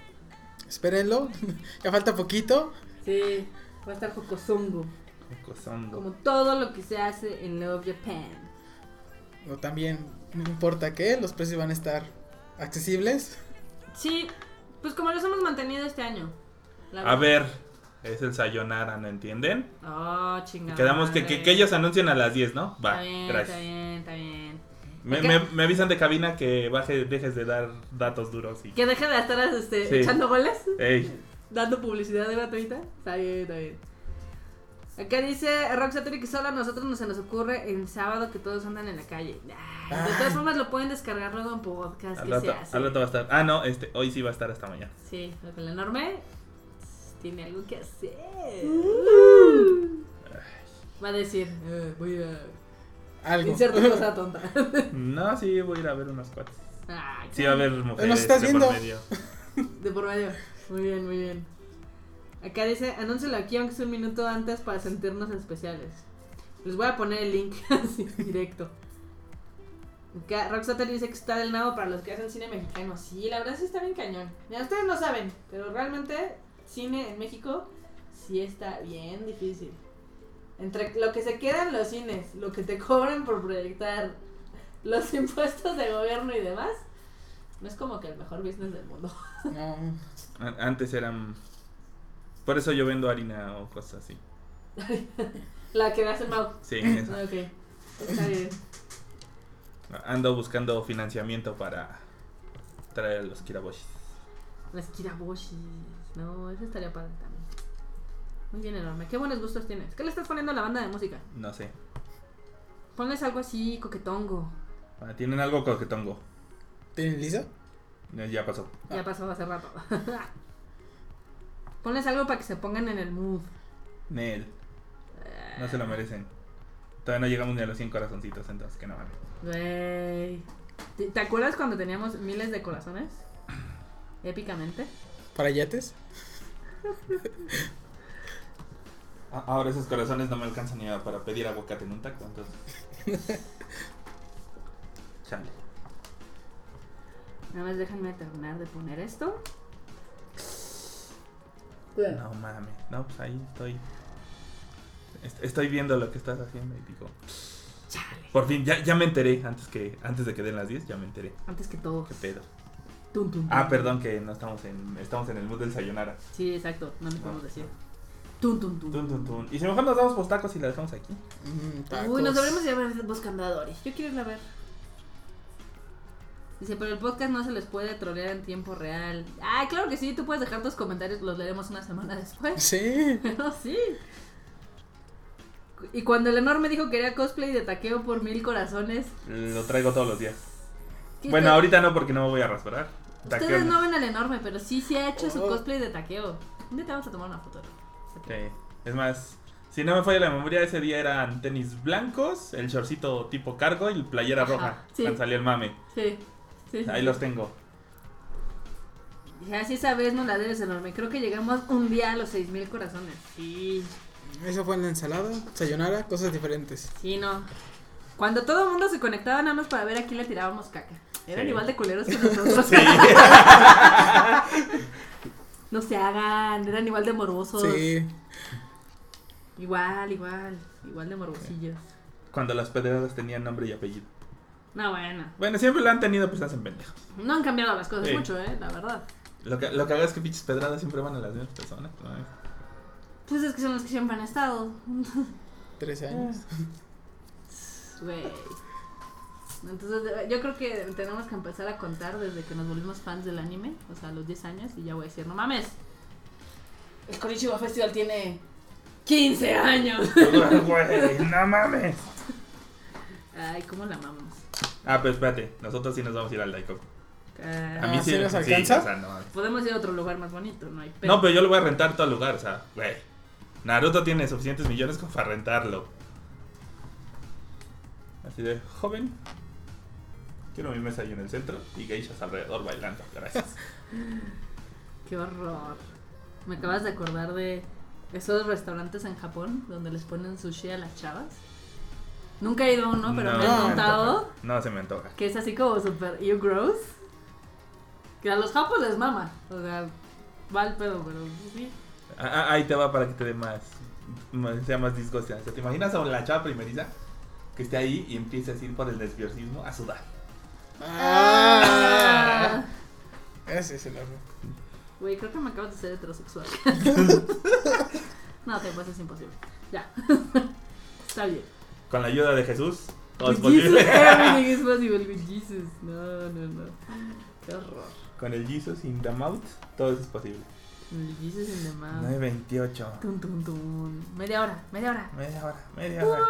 Espérenlo. ya falta poquito. Sí, va a estar Jocosongo. Cosongo. Como todo lo que se hace en Love Japan. O también, no importa qué, los precios van a estar accesibles. Sí, Pues como los hemos mantenido este año. A ver, es el Sayonara, ¿no entienden? Oh, chingada. Quedamos que, que, que ellos anuncien a las 10, ¿no? Va, Está bien, gracias. está bien, está bien. Me, Ok. me, me avisan de cabina que baje, dejes de dar datos duros y... Que deje de estar este, Sí. echando goles, Ey, dando publicidad gratuita. Está bien, está bien. Acá dice Rock que solo a nosotros nos se nos ocurre el sábado que todos andan en la calle. Ay, de todas Ay. formas lo pueden descargar luego en podcast. al que rato, se hace? al rato va a estar... Ah, no, este, hoy sí va a estar hasta mañana. Sí, lo que el enorme tiene algo que hacer. Va a decir, eh, voy a... Algo. Inserta cosa tonta. No, sí, voy a ir a ver unos cuates. Ay, Sí va a haber mujeres Nos estás de por medio. De por medio. Muy bien, muy bien. Acá dice, anúncialo aquí aunque sea un minuto antes para sentirnos especiales. Les voy a poner el link así, directo. Acá Roxater dice que está del nabo para los que hacen cine mexicano. Sí, la verdad sí está bien cañón. Mira, ustedes no saben, pero realmente cine en México sí está bien difícil. Entre lo que se quedan los cines, lo que te cobran por proyectar, los impuestos de gobierno y demás, no es como que el mejor business del mundo. No. An- Antes eran... Por eso yo vendo harina o cosas así. La que hace el Mau. Sí, eso. Ok, está bien. Ando buscando financiamiento para traer a los kiraboshis. Las kiraboshis. No, eso estaría padre también. Muy bien, enorme. Qué buenos gustos tienes. ¿Qué le estás poniendo a la banda de música? No sé. Ponles algo así, coquetongo. Ah, ¿Tienen algo coquetongo? ¿Tienen lisa? Ya- Ya pasó. Ya pasó hace rato. Ponles algo para que se pongan en el mood. Nel. No se lo merecen. Todavía no llegamos ni a los 100 corazoncitos, entonces que no mames. Güey. ¿Te- ¿Te acuerdas cuando teníamos miles de corazones? Épicamente. ¿Para yates? Ah, Ahora esos corazones no me alcanzan ni a- para pedir aguacate en un taco, entonces. Chale. Nada más déjenme terminar de poner esto. No mames. No, pues ahí estoy. Est- Estoy viendo lo que estás haciendo y digo. Chale. Por fin, ya, ya me enteré. Antes que antes de que den las 10, ya me enteré. Antes que todo. ¿Qué pedo? Tum, tum, tum. Ah, perdón, que no estamos en. Estamos en el mood del sayonara. Sí, exacto. No le podemos decir. Tum, tum, tum. Tun, tun, tun. Y si mejor nos damos por tacos y la dejamos aquí. Mm, Uy, nos deberíamos llevar buscando a Dory. Yo quiero irla a ver. Dice, pero el podcast no se les puede trolear en tiempo real. Ah, claro que sí, tú puedes dejar tus comentarios, los leeremos una semana después. Sí. Pero sí. Y cuando el enorme dijo que quería cosplay de taqueo por mil corazones. Lo traigo todos los días. ¿qué Bueno, tal? ahorita no porque no me voy a rastrear. Ustedes no ven al enorme, pero sí, sí ha hecho su Oh. cosplay de taqueo. Día te vamos a tomar una foto. Sí. Es más, si no me falla la memoria, ese día eran tenis blancos, el shortcito tipo cargo y playera Ajá, roja. sí. Cuando salió el mame. Sí. Sí, Ahí los tengo. Así esa vez no la debes enorme. Creo que llegamos un día a los 6000 corazones. Sí. Eso fue en la ensalada, sayonara, cosas diferentes. Sí, no. Cuando todo el mundo se conectaba nada más para ver a quién le tirábamos caca. Eran Sí. igual de culeros que nosotros. Sí. No se hagan, eran igual de morbosos. Sí. Igual, igual. Igual de morbosillos. Cuando las pedradas tenían nombre y apellido. No, bueno. Bueno, siempre lo han tenido, pues hacen pendejos. No han cambiado las cosas Sí. mucho, eh, la verdad. Lo que, lo que haga es que pinches pedradas siempre van a las mismas personas. ¿no? Pues es que son los que siempre han estado. 13 años. Güey. Entonces, de- yo creo que tenemos que empezar a contar desde que nos volvimos fans del anime, o sea, a los 10 años, y ya voy a decir, no mames. El Konichiwa Festival tiene 15 años. Güey, no mames. Ay, ¿cómo la amamos? Ah, pero espérate, nosotros sí nos vamos a ir al Daikoku. Ah, A mí sí, ¿sí nos alcanza? o sea, no. Podemos ir a otro lugar más bonito, no hay No, pero yo lo voy a rentar todo el lugar, o sea, güey. Naruto tiene suficientes millones como para rentarlo. Así de, joven. Quiero mi mesa ahí en el centro y geishas alrededor bailando, gracias. Qué horror. Me acabas de acordar de esos restaurantes en Japón donde les ponen sushi a las chavas. Nunca he ido a uno, pero me han No. contado. No se me antoja. que es así como super you gross. Que a los japos les mama. O sea, va el pedo, pero sí. Ah, ah, ahí te va para que te dé más, más- sea más disgusto. O sea, ¿Te imaginas a la chava primeriza que esté ahí y empiece a ir por el nerviosismo a sudar? Ah. Ese es el horror. Güey, creo que me acabas de ser heterosexual. no, te pues es imposible. Ya. Está bien. Con la ayuda de Jesús, todo es posible. everything is possible with Jesus. No, no, no. Qué horror. Con el Jesus in the mouth, todo es posible. With Jesus in the mouth. 9.28. Tun, tun, tun. Media hora, media hora. Media hora, media hora.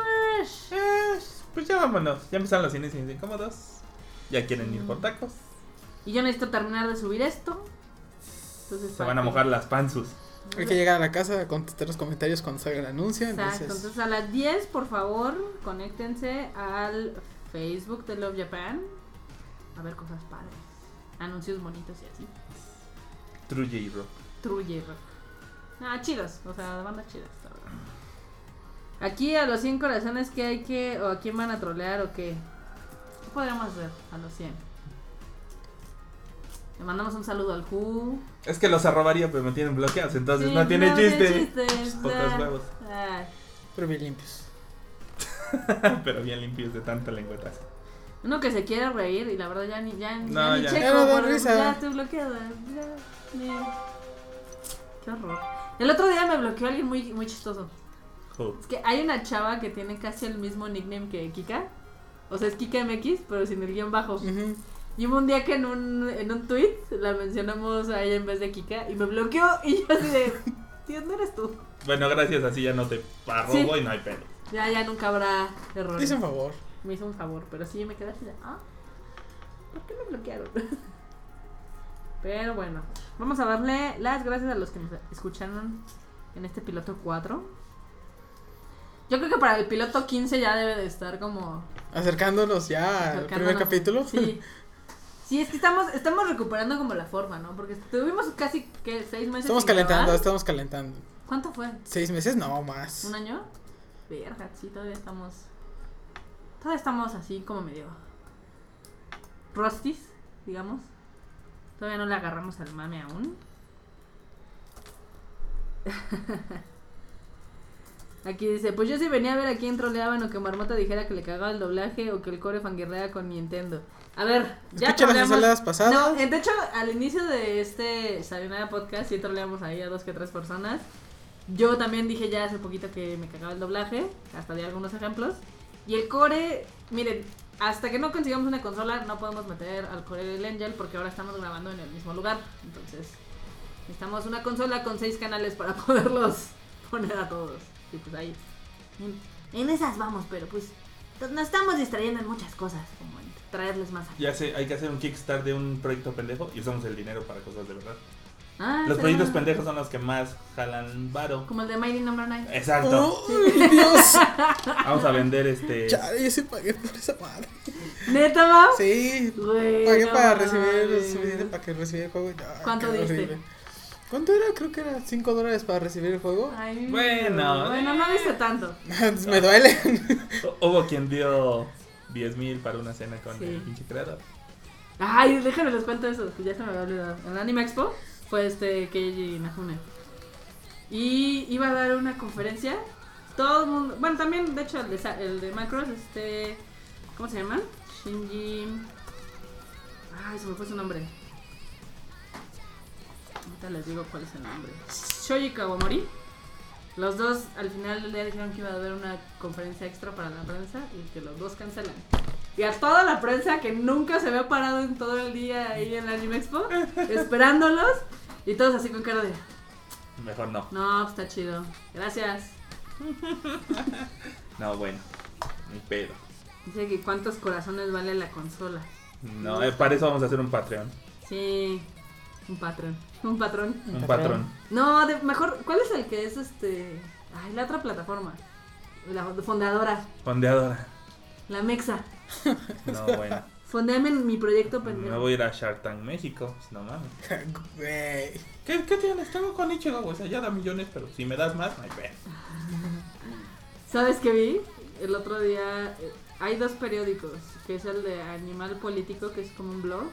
Eh, pues ya vámonos. Ya empezaron los cines incómodos. Ya quieren ir por tacos. Y yo necesito terminar de subir esto. Entonces, Se van a mojar las panzus. Hay que llegar a la casa a contestar los comentarios cuando salga el anuncio. Exacto, Entonces, entonces a las 10, por favor, conéctense al Facebook de Love Japan. A ver cosas padres. Anuncios bonitos y así. True J-Rock. True J-Rock. Ah, chidos, o sea, de bandas chidas, la verdad. Aquí a los 100 corazones, ¿qué hay que, o a quién van a trolear o qué? ¿Qué podríamos hacer a los 100? Le mandamos un saludo al Q. Es que los arrobaría, pero me tienen bloqueados. Entonces Sí, no tiene chiste. chiste, Pocos ah, huevos. ah. pero bien limpios. pero bien limpios de tanta lengüetazo. Uno que se quiere reír y la verdad ya ni, ya, No, ya ni ya. checo. Ya no da risa. Ya estoy bloqueada. Ya, ya. Qué horror. El otro día me bloqueó alguien muy, muy chistoso. Es que hay una chava que tiene casi el mismo nickname que Kika. O sea, es Kika MX, pero sin el guion bajo. Ujú. Y hubo un día que en un, en un tweet la mencionamos a ella en vez de Kika y me bloqueó. Y yo así de, tío, no eres tú. Bueno, gracias, así ya no te arrobo Sí. y no hay pelo. Ya, ya nunca habrá error. Dice un favor. Me hizo un favor, pero sí me quedé así de, ah, ¿por qué me bloquearon? Pero bueno, vamos a darle las gracias a los que nos escucharon en este piloto 4. Yo creo que para el piloto 15 ya debe de estar como... Acercándonos ya al primer capítulo. Sí. Sí, es que estamos, estamos recuperando como la forma, ¿no? Porque tuvimos casi, ¿qué? ¿Seis meses Estamos calentando, grabar. estamos calentando. ¿Cuánto fue? ¿Seis meses? No, más. ¿Un año? Verga, sí, todavía estamos. Todavía estamos así como medio. Rostis, digamos. Todavía no le agarramos al mame aún. Aquí dice, pues yo sí venía a ver a quién troleaban o que Marmota dijera que le cagaba el doblaje o que el core fangirrea con Nintendo. A ver, ya Escucha las ensaladas pasadas. No, de hecho, al inicio de este Sayonara Podcast sí troleamos ahí a dos que tres personas. Yo también dije ya hace poquito que me cagaba el doblaje, hasta di algunos ejemplos. Y el core, miren, hasta que no consigamos una consola no podemos meter al core del Angel porque ahora estamos grabando en el mismo lugar. Entonces, necesitamos una consola con seis canales para poderlos poner a todos. Y pues ahí, en, en esas vamos, pero pues nos estamos distrayendo en muchas cosas, como traerles más aquí. Ya sé, hay que hacer un kickstart de un proyecto pendejo y usamos el dinero para cosas de verdad. Ah, Los proyectos pendejos son los que más jalan varo. Como el de Mighty Number 9. Exacto. ¡Ay, Dios! Vamos a vender este. Chale, yo sí pagué por esa madre. ¿Neta, Mau? Sí, Güey, pagué no para recibir, recibir- para que recibiera el juego. Ay, ¿Cuánto diste? horrible. ¿Cuánto era? Creo que era 5 dólares para recibir el juego. Ay, Bueno, Bueno, no viste tanto. Me duele. Hubo quien dio 10 mil para una cena con Sí. el pinche creador. Ay, déjenme les cuento eso, que ya se me había olvidado. En la Anime Expo fue este Keiji Inafune. Y iba a dar una conferencia. Todo el mundo. Bueno, también, de hecho, el de, el de Macros, este. ¿Cómo se llama? Shinji. Ay, se me fue su nombre. Ahorita les digo cuál es el nombre. Shoji Kawamori. Los dos al final del día dijeron que iba a haber una conferencia extra para la prensa y que los dos cancelan. Y a toda la prensa que nunca se había parado en todo el día ahí en la Anime Expo, esperándolos, y todos así con cara de, Mejor no. no, pues está chido, gracias. No, bueno. Ni pedo. Dice que cuántos corazones vale la consola. No, eh, para eso vamos a hacer un Patreon. Sí, un patrón, un patrón. Un patrón. No, de- mejor, ¿cuál es el que es este? Ay, la otra plataforma. La fundadora, Fondeadora. la Mexa. No, bueno. Fondeame en mi proyecto pendejo. Me voy a ir a Shark Tank México. Pues no mames. Güey. ¿Qué, ¿Qué tienes? Tengo con Ichigo, o sea, ya da millones, pero si me das más, no hay pedo. ¿Sabes qué vi? El otro día eh, hay dos periódicos, que es el de Animal Político, que es como un blog,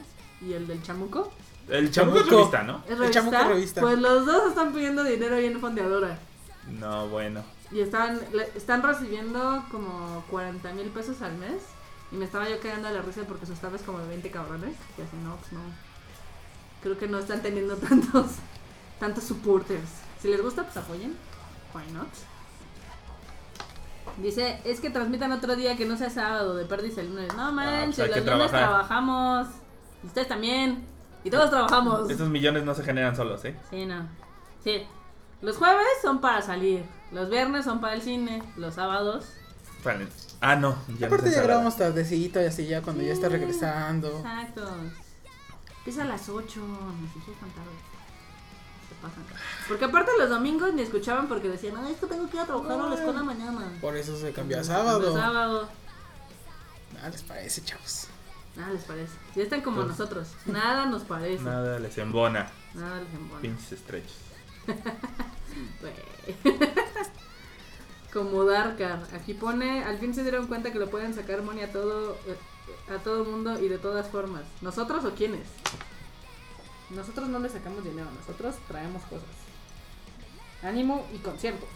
y el del Chamuco. El chamuco es revista, ¿no? ¿Es El? Chamuco revista. Pues los dos están pidiendo dinero ahí en Fondeadora. No, bueno. Y están, están recibiendo como 40 mil pesos al mes. Y me estaba yo cagando de la risa porque su staff es como de 20 cabrones. Y así, no, pues no. creo que no están teniendo tantos, tantos supporters. Si les gusta, pues apoyen. Why not? Dice, es que transmitan otro día que no sea sábado, de perdiz el lunes. No manches, pues que los lunes trabajar. trabajamos. Y ustedes también. Y todos trabajamos. Esos millones no se generan solos, ¿eh? Sí, no. Sí. Los jueves son para salir. Los viernes son para el cine. Los sábados. Vale. Ah, no. Ya Aparte no ya se grabamos tardecito y así ya cuando ya está regresando. Exacto. Empieza a las 8. Nos hijos tan tarde. Se pasan. Porque aparte los domingos ni escuchaban porque decían, ay, es que tengo que ir a trabajar a la escuela mañana. Por eso se cambió a sábado. sábado. Nada les parece, chavos. Nada les parece. Ya están como nosotros. Nada nos parece. Nada, Nada les embona. les embona. Pinches estrechos. Como Darkar. Aquí pone, al fin se dieron cuenta que lo pueden sacar money a todo eh, a todo mundo y de todas formas. ¿Nosotros o quiénes? Nosotros no le sacamos dinero, nosotros traemos cosas. Ánimo y conciertos.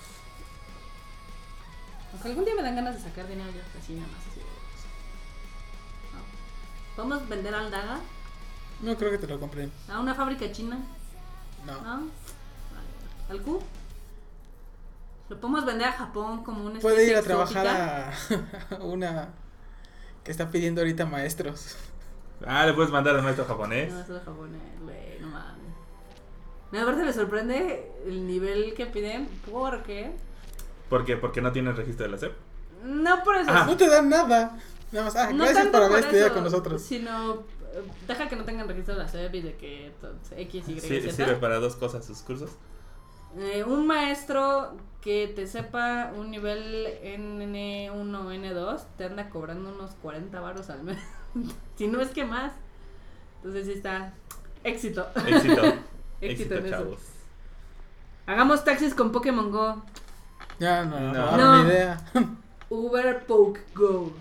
Aunque algún día me dan ganas de sacar dinero yo, así nada más. Así. ¿Podemos vender al Daga No creo que te lo compren. a una fábrica china? No. ¿No? Vale. ¿Al Q? Lo podemos vender a Japón como una Puede ir a trabajar a una que está pidiendo ahorita maestros. Ah, le puedes mandar al maestro japonés. Es japonés, güey, no mames. No, aparte me sorprende el nivel que piden porque... ¿Por qué? Porque no tienen registro de la SEP. No por eso. Ah. No te dan nada. Nada más, ah, no gracias por haber estudiado eso, con nosotros. Sino, eh, deja que no tengan registro de la SEP y de que entonces, X, Y, Sí, Z. sirve para dos cosas sus cursos. Eh, un maestro que te sepa un nivel N1 N2 te anda cobrando unos 40 varos al mes. si no es que más. Entonces sí está. Éxito. Éxito. Éxito Éxito, en eso. chavos. Hagamos taxis con Pokémon Go. Ya, no, no, No. no, No. ni idea. Uber Poke Go.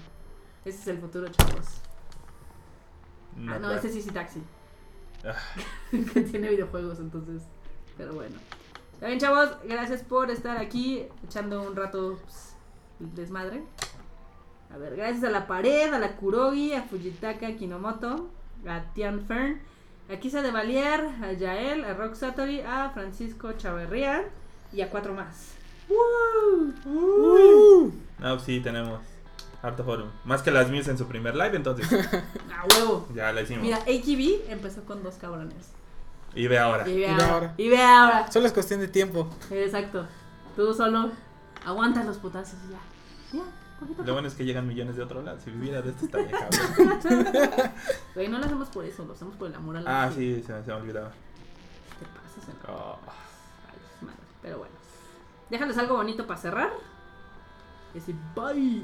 Ese es el futuro, chavos. No, ah, no, ese sí sí taxi. Ah, que tiene videojuegos, entonces. Pero bueno. Está bien, chavos. Gracias por estar aquí echando un rato pues, desmadre. A ver, gracias a la pared, a la Kurogi, a Fujitaka Kinomoto, a Tian Fern, a Kisa de Valier, a Yael, a Rock Satori, a Francisco Chavarría y a cuatro más. ¡Woo! Uh, No, sí, tenemos. Harto forum. Más que las mías en su primer live, entonces ¡A huevo! ya la hicimos. Mira, AKB empezó con dos cabrones. Y ve ahora. Y ve ve ahora. ahora. Y ve ahora. solo es cuestión de tiempo. Exacto. Tú solo aguantas los putazos y ya. Ya, poquito Lo bueno es que llegan millones de otro lado. Si viviera de esto estaría cabrón. Güey, no lo hacemos por eso, lo hacemos por el amor a la ah, sí, se me, se me olvidaba. Te pasas en Oh, Ay, madre. Pero bueno. Déjales algo bonito para cerrar. Ese bye.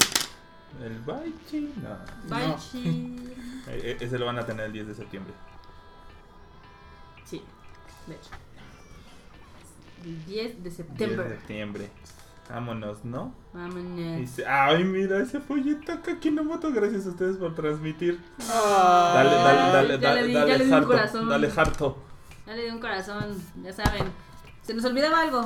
El Baichi. No. Bye, No. chi. E- e- ese lo van a tener el 10 de septiembre. Sí, de hecho. El 10 de 10 de septiembre. septiembre. Vámonos, ¿no? Vámonos. Dice, ay, mira ese follito acá, Kinomoto. Gracias a ustedes por transmitir. Ah, Dale, dale, dale, ya dale, le di- ya dale, le di un harto, corazón. dale harto. Dale de un corazón, ya saben. Se nos olvidaba algo.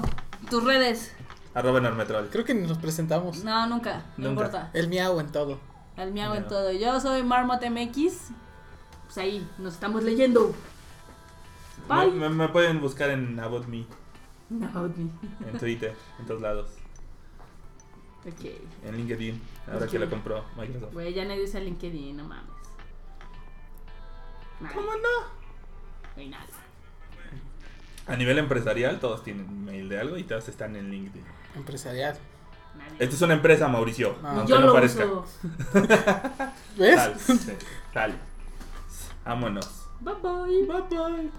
Tus redes. Arroba Normetrol. Creo que ni nos presentamos. No, nunca. No importa. El miau en todo. Al miau en todo. Yo soy Marmot MX. Pues ahí, nos estamos leyendo. Me, Bye. me- me pueden buscar en About Me, About me. en Twitter, en todos lados. Ok. En LinkedIn, ahora que lo compró Microsoft. Güey, ya nadie usa LinkedIn, no mames. Nadie. ¿Cómo no? Güey, nadie. A nivel empresarial, todos tienen mail de algo y todos están en LinkedIn. Empresarial. nadie. Esta es una empresa, Mauricio. Aunque Yo no lo parezca. uso. ¿Ves? Sí, tal. Vámonos. Bye bye. Bye bye.